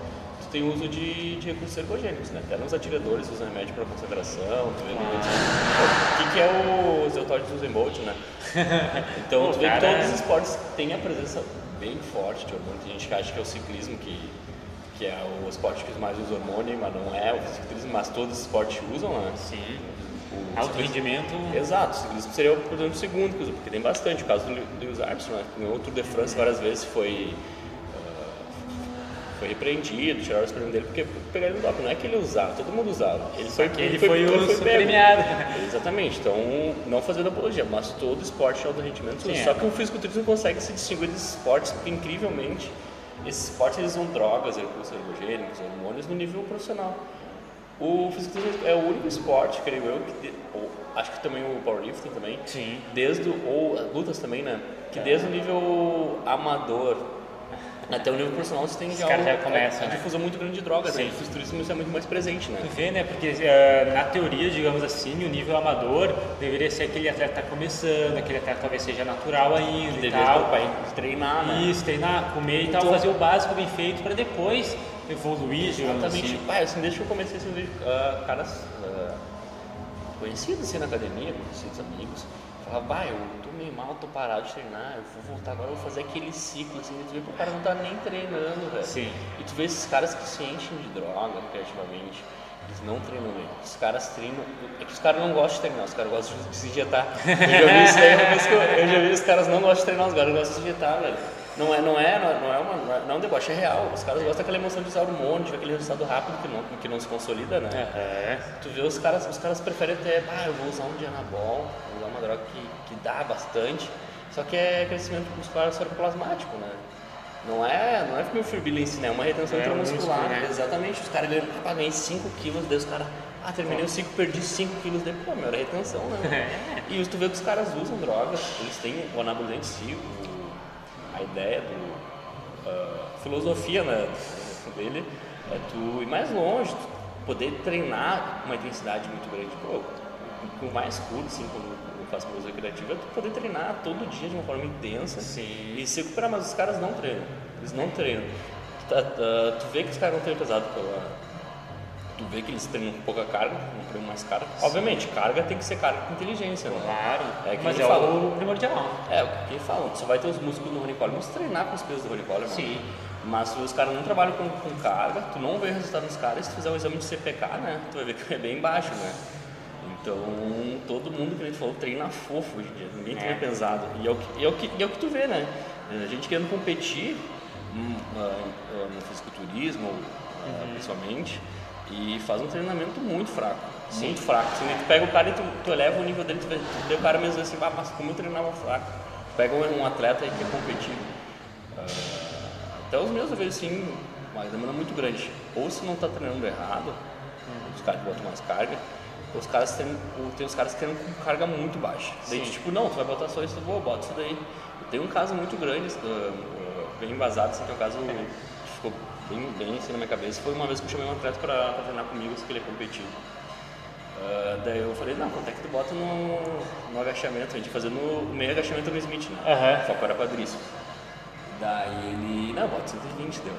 tem uso de, de recursos ergogênicos, né? Até nos atiradores usam remédio para concentração, tu vê. O que, que é o Zeltoid do Usain Bolt, né? Então, tu vê que todos os esportes têm a presença bem forte de hormônio. Tem gente que acha que é o ciclismo que, que é o esporte que mais usa hormônio, mas não é o ciclismo, mas todos os esportes usam, né? Sim. O Alto rendimento. Exato, o ciclismo seria o exemplo segundo que usa, porque tem bastante. O caso do Lewis Armstrong, né? no Tour de France várias vezes foi foi repreendido, tiraram os prêmios dele porque pegaram no doping. Não é que ele usava, todo mundo usava. Ele foi, ele foi, foi, o foi premiado. Exatamente. Então, não fazendo apologia, mas todo esporte de alto rendimento. Sim, só é. que o fisiculturismo consegue se distinguir desses esportes porque, incrivelmente, esses esportes eles usam drogas, recursos ergogênicos, hormônios no nível profissional. O fisiculturismo é o único esporte, creio eu, que ou, acho que também o powerlifting também, Sim. desde ou lutas também, né? Que é. desde o nível amador até o nível profissional você tem já, um, já começa, a, né? difusão muito grande de drogas, né? E o turismo é muito mais presente, né? Tu vê, né? Porque uh, na teoria, digamos assim, o nível amador deveria ser aquele atleta que está começando, aquele atleta talvez seja natural ainda e tal. Para treinar, né? Isso, treinar, comer e então, tal, fazer o básico bem feito para depois evoluir, digamos Exatamente. assim. Ah, assim, desde que eu comecei a ver uh, caras uh, conhecidos assim na academia, conhecidos amigos, falava, bah, eu meio mal, tô parado de treinar, eu vou voltar agora, eu vou fazer aquele ciclo, assim, e tu vê que o cara não tá nem treinando, velho. Sim. E tu vê esses caras que se enchem de droga criativamente, eles não treinam bem. Os caras treinam. É que os caras não gostam de treinar, os caras gostam de se injetar. Eu já vi isso daí, eu, eu já vi os caras não gostam de treinar, os caras gostam de se injetar, velho. Não é, não é, não é, uma, não é, não é um deboche, é real. Os caras gostam daquela emoção de usar hormônio, de aquele resultado rápido que não, que não se consolida, né? É. Tu vê os caras, os caras preferem até, ah, eu vou usar um dianabol, vou usar uma droga que, que dá bastante, só que é crescimento muscular sarcoplasmático, né? Não é, não é o Firbil ensina, é uma retenção é intramuscular. Né? Exatamente, os caras ganham, ah, ganhei 5 quilos, daí os caras, ah, terminei os 5, perdi 5 quilos, depois, pô, meu, era retenção, né? e tu vê que os caras usam drogas, eles têm o anabolizante a ideia do uh, filosofia né, dele é tu ir mais longe, tu poder treinar uma intensidade muito grande. Pô, com mais curto, assim, quando eu faço música criativa, tu poder treinar todo dia de uma forma intensa Sim. e se recuperar, mas os caras não treinam, eles não treinam. Tu, tá, tu, tu vê que os caras não treinam pesado pela, tu vê que eles treinam com pouca carga, não treinam mais carga. Sim. Obviamente, carga tem que ser carga com inteligência, né? Claro, é que mas é fala, o primordial. É, o que falam, tu só vai ter os músculos do Ronnie Coleman, vamos treinar com os pesos do Ronnie Coleman. Sim. Mas se os caras não trabalham com, com, carga, tu não vê o resultado dos caras, se tu fizer um exame de CPK, né, tu vai ver que é bem baixo, né? Então, todo mundo, que a gente falou, treina fofo hoje em dia, ninguém treina é. pesado. E é, o que, é o que, é o que tu vê, né? A gente querendo competir hum, uh, uh, no fisiculturismo, uh, uhum. principalmente, e faz um treinamento muito fraco. Sim. Muito fraco. Assim, tu pega o cara e tu, tu eleva o nível dele, tu vê, tu vê o cara mesmo assim, ah, mas como eu treinava fraco. Pega um, um atleta aí que é competitivo. Uh, até os meus, eu vejo assim, uma demanda muito grande. Ou se não está treinando errado, hum. os caras botam mais carga, os caras tem, tem os caras que treinam com carga muito baixa. Daí, tipo, não, tu vai botar só isso, eu vou, bota isso daí. Tem um caso muito grande, uh, bem embasado, assim, que é um caso que ficou bem, bem assim na minha cabeça. Foi uma vez que eu chamei um atleta para treinar comigo, que ele competitivo. Uh, daí eu falei, não, quanto é que tu bota no, no agachamento? A gente fazendo o meio agachamento do Smith, né? O foco era quadríceps. Daí ele, não, bota 120, deu.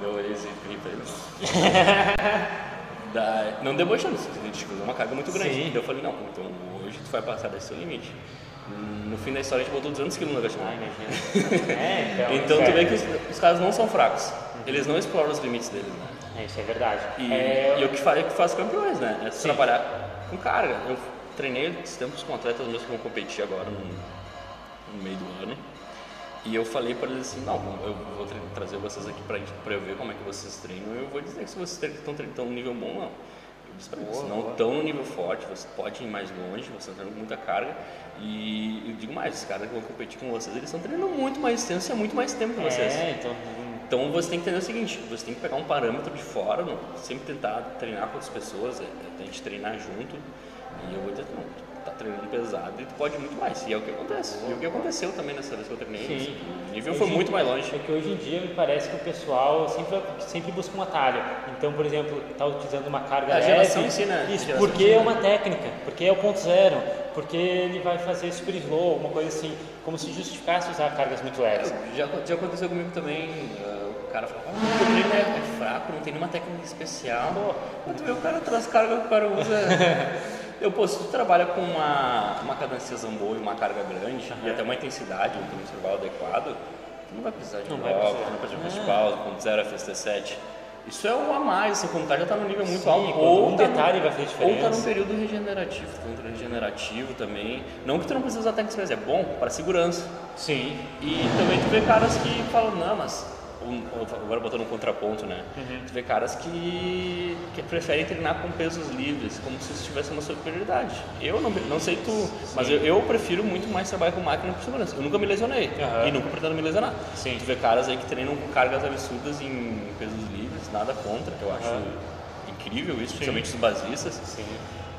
Deu ele assim, pra ele. Daí, não debochando, a gente usou uma carga muito grande. Sim. Daí eu falei, não, então hoje tu vai passar desse seu limite. No fim da história a gente botou 200 kg no agachamento. Ah, imagina. É, então. Então tu é. vê que os, os caras não são fracos. Eles não exploram os limites deles, né? É, isso é verdade. E, é, e o que faz, o que faz campeões, né? É Sim. trabalhar com carga. Eu treinei esses tempos com atletas meus que vão competir agora no, no meio do ano. E eu falei para eles assim, não, eu vou trazer vocês aqui para eu ver como é que vocês treinam. E eu vou dizer que se vocês estão treinando num nível bom, não. Eu disse para eles, Boa, não estão no nível forte, vocês podem ir mais longe, vocês estão treinando com muita carga. E eu digo mais, os caras que vão competir com vocês, eles estão treinando muito mais tempo e há muito mais tempo que vocês. É, então. Então você tem que entender o seguinte, você tem que pegar um parâmetro de fora, não, sempre tentar treinar com outras pessoas, é, é, a gente treinar junto. E eu vou dizer, não, tu tá treinando pesado e tu pode muito mais. E é o que acontece. E o que aconteceu também nessa vez que eu treinei. Sim. O nível foi Hoje- muito mais longe. É que hoje em dia me parece que o pessoal sempre, sempre busca um atalho. Então, por exemplo, está utilizando uma carga A geração em si, né? A Isso, porque em si, é né? uma técnica, porque é o ponto zero, porque ele vai fazer super slow, alguma coisa assim, como se justificasse usar cargas muito leves. Já, já aconteceu comigo também, ah, o cara fala, ah, o treino é, é fraco, não tem nenhuma técnica especial. Quando tu vê o cara traz carga que o cara usa. Eu, pô, se tu trabalha com uma, uma cadência zambô e uma carga grande, e até uma intensidade, um tempo intervalo adequado, tu não vai precisar de Não bloco, tu precisar. não precisa de fast É. pausa, ponto zero FST7. Isso é um a mais, assim, quando tá, já tá no nível muito Sim, alto. quando um tá detalhe vai fazer Ou tá num diferença. período regenerativo, tá num período regenerativo também. Não que tu não precisa usar técnicas especiais, é bom para segurança. Sim, E também tu vê caras que falam, não, mas. Agora botando um contraponto, né? Uhum. Tu vê caras que, que preferem treinar com pesos livres, como se isso tivesse uma superioridade. Eu não, não sei tu, mas eu, eu prefiro muito mais trabalhar com máquina por segurança. Eu nunca me lesionei Aham. e nunca pretendo me lesionar. Sim. Tu vê caras aí que treinam com cargas absurdas em pesos livres, nada contra, eu acho Aham. incrível isso, principalmente os basistas. sim.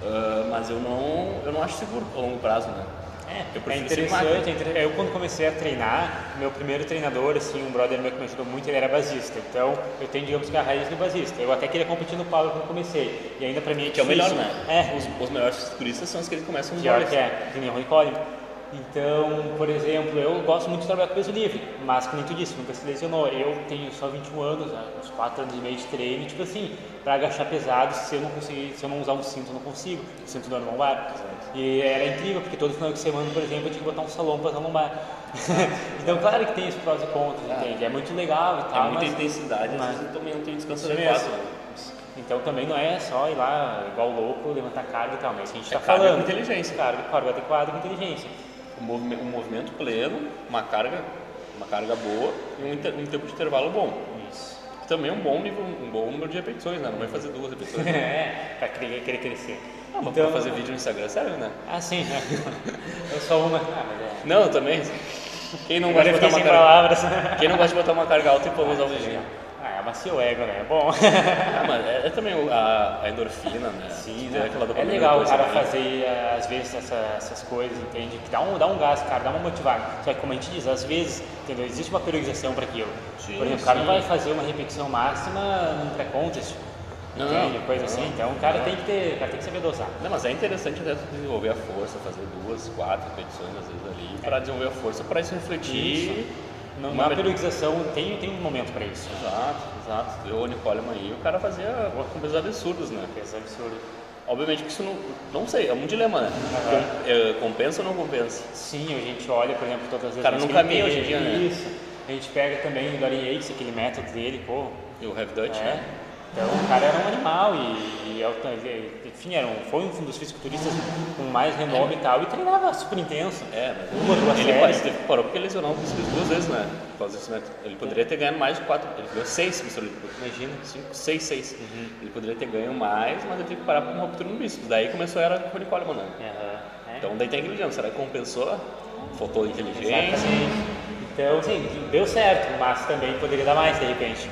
Ah, mas eu não, eu não acho seguro a longo prazo, né? É, Eu é prefiro ser interessante, máquina. é inter- eu quando comecei a treinar, meu primeiro treinador, assim, um brother meu que me ajudou muito, ele era basista. Então, eu tenho, digamos que a raiz do basista. Eu até queria competir no power quando comecei. E ainda pra mim é Que é o melhor, difícil. né? É, Os, os melhores fisiculturistas são os que eles começam no Pior que é, que nem o Ronnie Coleman. Então, por exemplo, eu gosto muito de trabalhar com peso livre, mas como tu disse, nunca se lesionou. Eu tenho só 21 anos, uns 4 anos e meio de treino, tipo assim, pra agachar pesado, se eu não conseguir, se eu não usar um cinto, eu não consigo, o cinto da lombar. E era incrível, porque todo final de semana, por exemplo, eu tinha que botar um salompas na lombar. então, claro que tem os prós e contras, entende? É muito legal e É tal, muita mas... intensidade, às mas- vezes eu também não tenho descanso adequado. Então também não é só ir lá igual louco, levantar carga e tal, mas a gente É está carga falando. com inteligência. Carga, carga adequada com inteligência. Um movimento, um movimento pleno, uma carga, uma carga boa e um, inter- um tempo de intervalo bom. Isso. Também um bom nível, um bom número de repetições, né? Não vai fazer duas repetições. é, pra querer, querer crescer. Não, mas então, pra fazer vídeo no Instagram serve, né? Ah, sim, né? Eu sou uma. Ah, mas é. Não, eu também. Quem não, gosta de botar uma carga, palavras. quem não gosta de botar uma carga alta e pôr usar o vídeo. Ah, amacia o ego, né? É bom. Ah, mas é, é também a, a endorfina, né? Sim, né? é legal o cara também. fazer, eh, às vezes, essa- essas coisas, entende? Que dá um, dá um gás, cara, dá uma motivada. Só que, como a gente diz, às vezes, entendeu? existe uma periodização para aquilo. Sim, Por exemplo, o cara não vai fazer uma repetição máxima num pré-contest, Não, entende? Coisa não, assim. Então, o cara não. tem que ter, o cara tem que saber dosar. Não, mas é interessante até desenvolver a força, fazer duas, quatro repetições às vezes ali, para desenvolver a força, para isso refletir. Não, uma uma me- periodização tem, tem um momento para isso. Exato, exato. Eu, o Nicoleman aí, o cara fazia com pesos absurdos, né? Coisa absurda. Obviamente que isso não. Não sei, é um dilema, né? É, compensa ou não compensa? Sim, a gente olha, por exemplo, todas as cara vezes não que ele caminha hoje em dia, né? Isso. A gente pega também o Dorian Yates, aquele método dele, pô, E o Heavy Dutch, É. né? Então o cara era um animal e, e é ele- enfim, era um, foi um dos fisiculturistas com mais renome e tal, e treinava super intenso. É, mas Uma, duas ele, séries. ele parou porque lesionou o bíceps duas vezes, né? Por causa desse método. Ele poderia ter ganho mais de quatro, ele ganhou seis bíceps olímpicos. Imagina, cinco, seis, seis. Uhum. Ele poderia ter ganho mais, mas ele teve que parar por uma ruptura no bíceps. Daí começou a era com o Nicoleman, né? Aham, é. Então daí tem aquele dilema, será que compensou? Faltou inteligência? Exatamente. Então, assim, deu certo, mas também poderia dar mais de repente.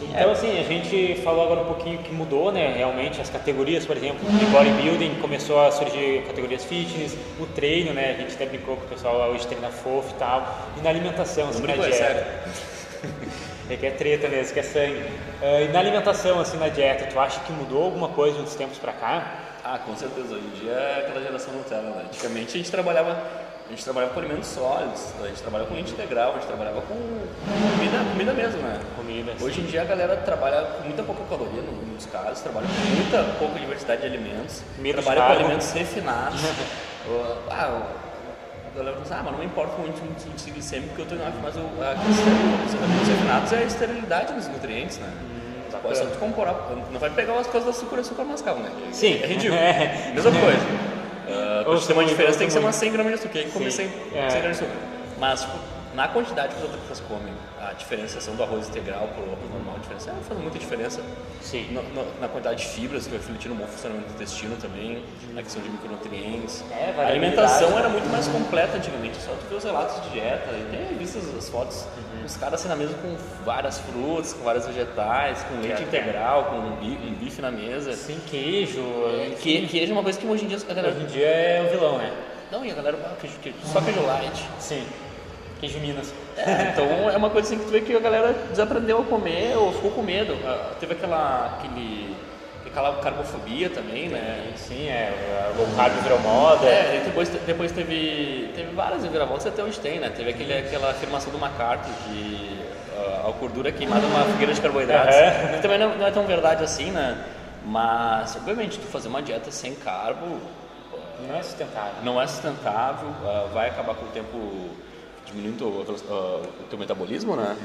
Sim. Então, assim, a gente falou agora um pouquinho que mudou, né? Realmente, as categorias, por exemplo, de bodybuilding começou a surgir categorias fitness, o treino, né? A gente até brincou com o pessoal hoje treina fofo e tal. E na alimentação, assim, na é dieta. sério. É que é treta mesmo, que é sangue. Ah, e na alimentação, assim, na dieta, tu acha que mudou alguma coisa de uns tempos pra cá? Ah, com certeza. Hoje em dia é aquela geração Nutella, né? Antigamente a gente trabalhava, a gente trabalhava com alimentos sólidos, a gente trabalhava com leite integral, a gente trabalhava com comida, comida mesmo, né? Comida. Hoje em dia a galera trabalha com muita pouca caloria, no- nos casos, trabalha com muita pouca diversidade de alimentos, trabalha com alimentos refinados. O- ah, o- a galera fala assim, ah, mas não me importa muito muito índice glicêmico porque eu tô em alto, mas o, a questão dos alimentos refinados é a esterilidade dos nutrientes, né? Pode só não vai pegar as coisas do açúcar e açúcar mascavo, né? Que Sim. É ridículo. É. Mesma coisa. Uh, pra ter uma diferença tem que ser umas 100 gramas de açúcar. Quem come Sim. 100, É. 100 gramas de açúcar. Mas, tipo, na quantidade que as outras pessoas comem, a diferenciação do arroz integral pro arroz normal, a diferença é, faz muita diferença. Sim. No- no- na quantidade de fibras, que vai refletir no bom funcionamento do intestino também, na questão de micronutrientes. É, a alimentação era muito mais completa antigamente, só tu vê os relatos de dieta, e tem vistas as fotos, Uhum. os caras assim na mesa com várias frutas, com vários vegetais, com leite É. integral, com um bi- um bife na mesa. Sim, queijo. Que, queijo é uma coisa que hoje em dia a galera. Hoje em dia é o vilão, né? Não, e a galera, ah, queijo, queijo, só queijo light. Sim. Queijo Minas. É, então é uma coisa assim que tu vê que a galera desaprendeu a comer ou ficou com medo. Ah, teve aquela, aquele, aquela carbofobia também, né? Sim, é. O low carb virou moda. É, e depois, depois teve, teve várias reviravoltas, até hoje tem, né? Teve aquele, aquela afirmação do McCarthy que ah, a gordura é queimada numa fogueira de carboidratos. Que também não, não é tão verdade assim, né? Mas, obviamente, tu fazer uma dieta sem carbo Não é sustentável. não é sustentável, ah, vai acabar com o tempo diminuindo o, teu metabolismo, né?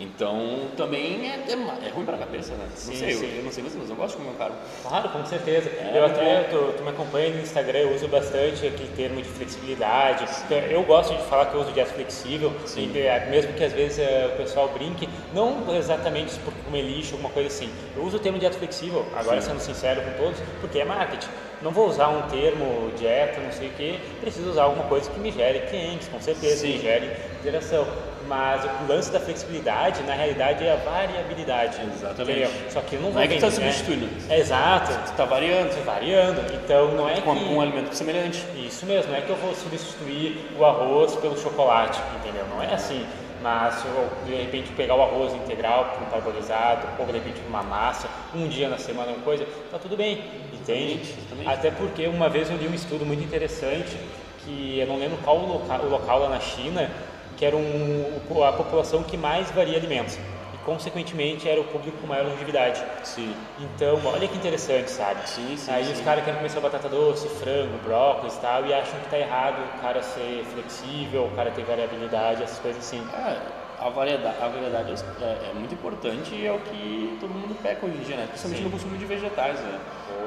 Então também é, é, é ruim para a cabeça, né? Sim, não sei, eu- sim. Eu, não sei vocês, mas eu gosto de comer um carbo. Claro, com certeza. É, eu muito até, tu, tu me acompanha no Instagram, eu uso bastante aquele termo de flexibilidade. Então, eu gosto de falar que eu uso dieta flexível, Sim. e, é, mesmo que às vezes eh, o pessoal brinque, não exatamente por comer lixo, alguma coisa assim. Eu uso o termo dieta flexível, agora Sim. sendo sincero com todos, porque é marketing. Não vou usar um termo dieta, não sei o que, preciso usar alguma coisa que me gere clientes, com certeza, Sim. que me gere interação. Mas o lance da flexibilidade, na realidade, é a variabilidade. Exatamente. entendeu? Só que não Não vou é que tá vender, né? substituindo. É, Exato, Tu tá variando tá variando. Então não é com, que com um alimento semelhante. isso mesmo, não é que eu vou substituir o arroz pelo chocolate, entendeu? Não é assim. Mas se eu de repente pegar o arroz integral para um parbolizado, ou de repente uma massa, um dia na semana, uma coisa, tá tudo bem, entende? Exatamente. Até porque uma vez eu li um estudo muito interessante, que eu não lembro qual o local, o local lá na China, que era um, a população que mais varia alimentos. E consequentemente era o público com maior longevidade. Sim. Então, olha que interessante, sabe? Sim, sim, Aí sim. os caras querem comer só batata doce, frango, brócolis e tal, e acham que tá errado o cara ser flexível, o cara ter variabilidade, essas coisas assim. É, a variedade, a variedade é, é muito importante e é o que todo mundo peca hoje em dia, né? Principalmente Sim. no consumo de vegetais, né?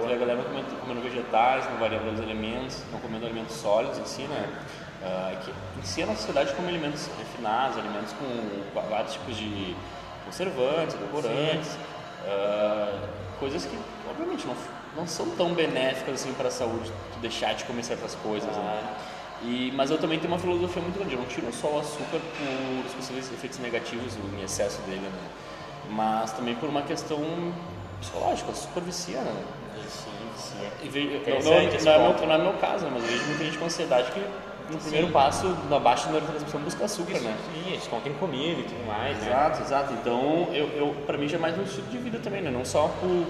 Vê a galera comendo, comendo vegetais, não variando os alimentos, não comendo alimentos sólidos em si, né? Ah, si a nossa sociedade come alimentos refinados, alimentos com vários tipos de conservantes, edulcorantes, ah, coisas que obviamente não, não são tão benéficas assim para a saúde, tu deixar de comer certas coisas, né? E, mas eu também tenho uma filosofia muito grande. Eu não tiro só o açúcar por os possíveis efeitos negativos em excesso dele, né? Mas também por uma questão psicológica. Açúcar vicia, né? E vejo, Interessante não, não, não, é meu, não é meu caso, né? Mas eu vejo muita gente com ansiedade que no primeiro passo, na baixa neurotransmissão, busca açúcar, né? Sim, eles contem comida e tudo mais, né? Exato, exato. Então, eu, eu, pra mim já é mais um estilo de vida também, né? Não só por,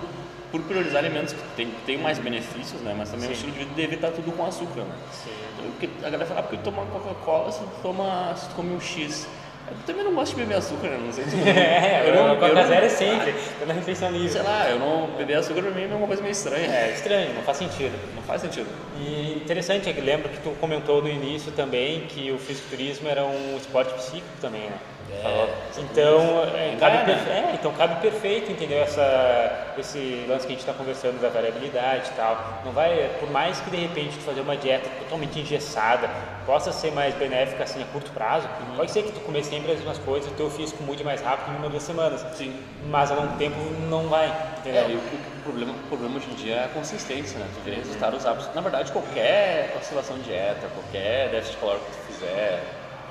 por priorizar alimentos que tem, tem mais benefícios, né? Mas também é Sim. estilo de vida de evitar tudo com açúcar, né? Sim. Então, porque a galera fala, ah, porque tu toma Coca-Cola, se tu, toma, se tu come um X. Eu também não gosto de beber açúcar, né? Não sei se. É, eu não, Coca Zero é sempre, tô na refeição livre. Sei lá, eu não... Beber açúcar pra mim é uma coisa meio estranha. É estranho, não faz sentido. Não faz sentido. E interessante é que lembro que tu comentou no início também que o fisiculturismo era um esporte psíquico também, né? É, então, é, cabe é, perfe- então cabe perfeito, entendeu? Essa, esse lance que a gente está conversando da variabilidade e tal. Não vai, por mais que de repente tu fazer uma dieta totalmente engessada possa ser mais benéfica assim a curto prazo, Uhum. pode ser que tu comer sempre as mesmas coisas, o teu físico mude mais rápido em uma ou duas semanas. Sim. Mas a longo tempo não vai, entendeu? É, e o, o problema, o problema hoje em dia é a consistência, né? Tu vê resultar os hábitos. Na verdade, qualquer oscilação de dieta, qualquer déficit calórico que tu fizer,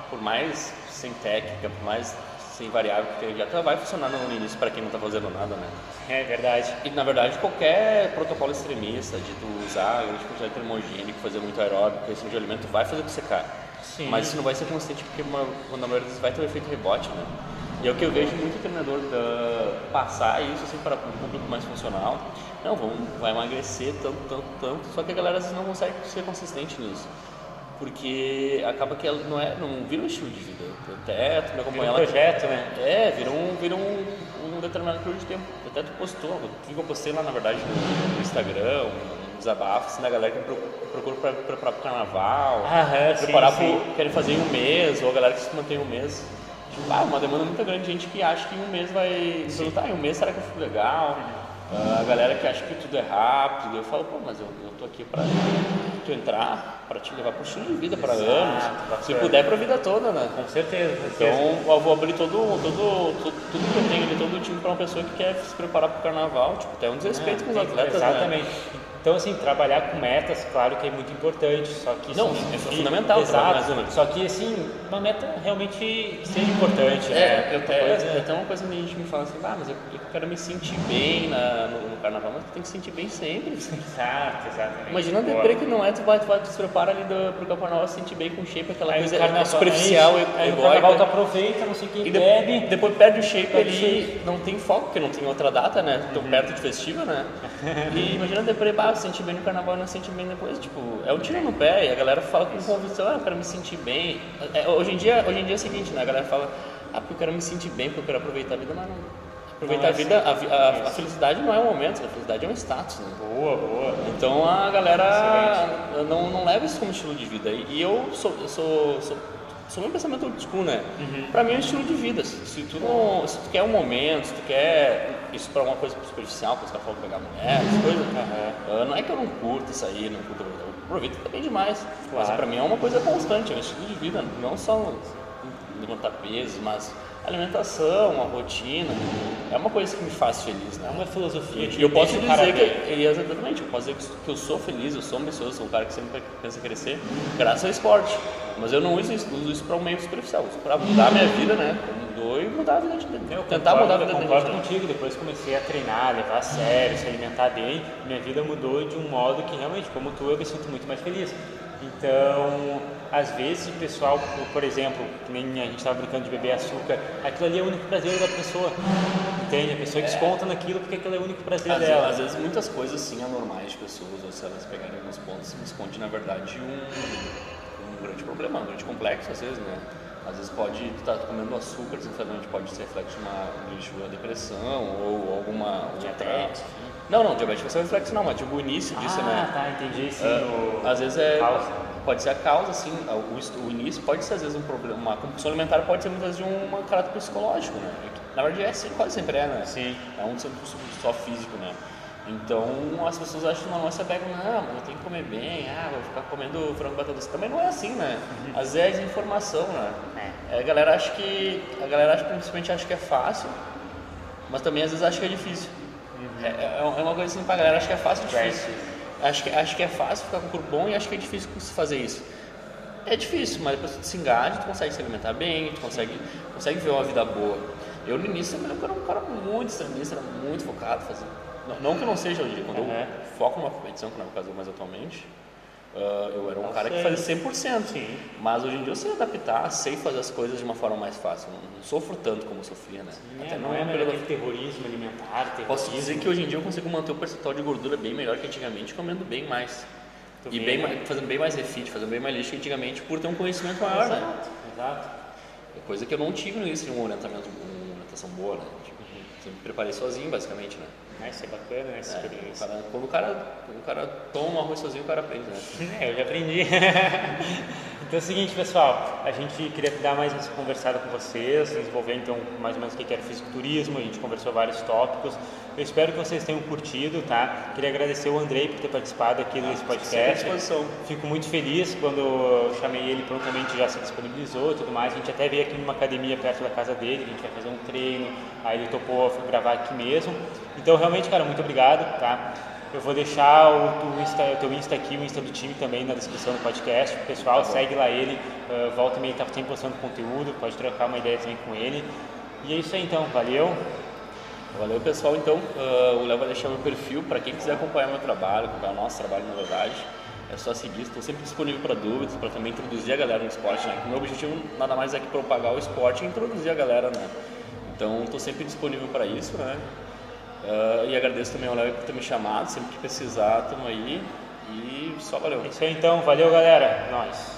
por mais sem técnica, por mais sem variável que tenha dieta, vai funcionar no início para quem não tá fazendo nada, né? É verdade. E na verdade, qualquer protocolo extremista de tu usar grande quantidade de termogênico, fazer muito aeróbico, esse tipo de alimento, vai fazer tu secar. Sim. Mas isso não vai ser constante porque uma, na maioria das vezes vai ter um efeito rebote, né? E é o que eu vejo muito treinador uh, passar isso assim, para um público mais funcional. Não, vamos, vai emagrecer tanto, tanto, tanto. Só que a galera às vezes não consegue ser consistente nisso. Porque acaba que ela não, é, não vira um estilo de vida. Até tu me acompanha um projeto, né? É, vira um, vira um, um determinado período de tempo. Até tu postou, o que eu postei lá na verdade no, no Instagram, um desabafo assim, da galera que procura para preparar para o carnaval, Aham, preparar sim, para querem fazer em um mês, ou a galera que se mantém um mês. Tipo, ah, uma demanda muito grande de gente que acha que em um mês vai. Tá, em um mês será que eu fui legal? Uh, a galera que acha que tudo é rápido, eu falo, pô, mas eu, eu tô aqui para tu entrar, para te levar para o estilo de vida para anos, se puder para a vida toda, né? Com certeza. Com então eu vou abrir todo, todo, todo, tudo que eu tenho ali, todo o time para uma pessoa que quer se preparar para o carnaval, tipo, até um desrespeito é, com os atletas. Exatamente. Né? Então, assim, trabalhar com metas, claro que é muito importante, só que... Não, assim, é fundamental. Exato, só que, assim, uma meta realmente seja importante, é, né? Eu até, coisa... até uma coisa que a gente me fala assim, ah, mas eu, eu quero me sentir bem na, no, no, carnaval, mas tu tem que se sentir bem sempre. Exato, exatamente. Imagina o deprê que não é, tu vai, tu vai, tu se prepara ali do, pro carnaval, se sentir bem com shape, aquela aí coisa carnaval, superficial, aí, aí o carnaval tu aproveita, não sei quem e bebe. De, depois perde o shape ali, shape. não tem foco, porque não tem outra data, né? Tô uhum. perto de festival, né? e imagina o deprê, bah, se sentir bem no carnaval não sente bem depois, tipo, é um tiro no pé e a galera fala com convicção, ah, eu quero me sentir bem. É, hoje, em dia, hoje em dia é o seguinte, né? A galera fala, ah, porque eu quero me sentir bem, porque eu quero aproveitar a vida, mas não. Aproveitar a vida, assim. a, a, a, felicidade não é um momento, a felicidade é um status, né? Boa, boa. Então a galera não, não leva isso como estilo de vida. E eu sou, eu sou, sou sou um pensamento old school, né? Uhum. Pra mim é um estilo de vida. Se tu, não, se tu quer um momento, se tu quer isso pra alguma coisa superficial, quando os caras falam pegar mulher, essas coisas, uhum. uh, não é que eu não curto isso aí, não curto, eu aproveito também demais. Claro. Mas pra mim é uma coisa constante, é um estilo de vida, não só levantar pesos, mas alimentação, a rotina, é uma coisa que me faz feliz, né? É uma filosofia. E eu posso dizer que, exatamente, eu posso dizer que eu sou feliz, eu sou ambicioso, sou um cara que sempre pensa em crescer, graças ao esporte. Mas eu não uso isso, uso isso para um meio superficial, uso para mudar a minha vida, né? Mudou e mudar a vida de eu Tentar concordo, mudar a vida eu concordo contigo, depois comecei a treinar, levar a sério, se alimentar bem, minha vida mudou de um modo que realmente, como tu, eu me sinto muito mais feliz. Então, às vezes o pessoal, por exemplo, que nem a gente estava brincando de beber açúcar, aquilo ali é o único prazer da pessoa. Entende? A pessoa desconta naquilo porque aquilo é o único prazer às dela. Vezes, às vezes muitas coisas sim anormais de pessoas, ou se elas pegarem alguns pontos, esconde na verdade um, um grande problema, um grande complexo às vezes, né? Às vezes pode estar tá comendo açúcar desenfreadamente, pode ser reflexo de uma, de depressão ou alguma diabetes. Não, não, diabetes vai ser reflexo não, mas tipo o início disso, ah, né? Ah, tá, entendi, sim. Uh, às vezes é causa. pode ser a causa, assim, o, o, início pode ser às vezes um problema, uma compulsão alimentar pode ser muitas vezes de um caráter psicológico, né? Na verdade é quase sempre é, né? Sim. É um só físico, né? Então as pessoas acham que não, você pega, não, mas eu tenho que comer bem, ah, vou ficar comendo frango batata doce. Também não é assim, né? Uhum. Às vezes é desinformação, né? É. A galera acha que. A galera acha, principalmente acha que é fácil, mas também às vezes acha que é difícil. Uhum. É, é, é uma coisa assim pra galera, acha que é fácil difícil. Acho que, acho que é fácil ficar com o corpo bom e acho que é difícil fazer isso. É difícil, mas depois tu se engaja, tu consegue se alimentar bem, tu consegue, consegue ver uma vida boa. Eu no início eu era um cara muito extremista, era muito focado, fazendo não, não, que eu não seja hoje, quando uhum. eu foco numa competição, que não é o caso mais atualmente, uh, eu era um eu cara sei. que fazia 100%. Sim. Mas hoje em dia eu sei adaptar, sei fazer as coisas de uma forma mais fácil. Não, sofro tanto como eu sofria, né? Sim, Até é, não é pelo terrorismo alimentar. Terrorismo. Posso dizer que hoje em dia eu consigo manter o percentual de gordura bem melhor que antigamente, comendo bem mais. Tu e bem, né? fazendo bem mais refit, fazendo bem mais lixo que antigamente, por ter um conhecimento maior, exato, né? Exato. É coisa que eu não tive no início de um orientamento, uma orientação boa, né? Tipo, sempre me preparei sozinho, basicamente, né? Ah, isso é bacana, essa é, experiência. Cara, quando, o cara, quando o cara toma arroz sozinho, o cara aprende, né? É, eu já aprendi. então é o seguinte, pessoal, a gente queria dar mais essa conversada com vocês, desenvolver então mais ou menos o que era fisiculturismo, a gente conversou vários tópicos. Eu espero que vocês tenham curtido, tá? Queria agradecer o Andrei por ter participado aqui desse podcast. Fico muito feliz quando eu chamei ele, prontamente já se disponibilizou e tudo mais. A gente até veio aqui numa academia perto da casa dele, a gente vai fazer um treino, aí ele topou gravar aqui mesmo. Então, realmente, cara, muito obrigado, tá? Eu vou deixar o, o, Insta, o teu Insta aqui, o Insta do time também na descrição do podcast. Pessoal, tá segue lá ele, uh, volta e meia tá sempre postando conteúdo, pode trocar uma ideia também com ele. E é isso aí então, valeu. Valeu pessoal, então uh, o Léo vai deixar meu perfil para quem quiser acompanhar meu trabalho, acompanhar o nosso trabalho na verdade. É só seguir, estou sempre disponível para dúvidas, para também introduzir a galera no esporte. Né? O meu objetivo nada mais é que propagar o esporte e introduzir a galera né? Então estou sempre disponível para isso, né? Uh, e agradeço também ao Léo por ter me chamado, sempre que precisar, estamos aí. E só valeu. É isso aí então, valeu galera, nós.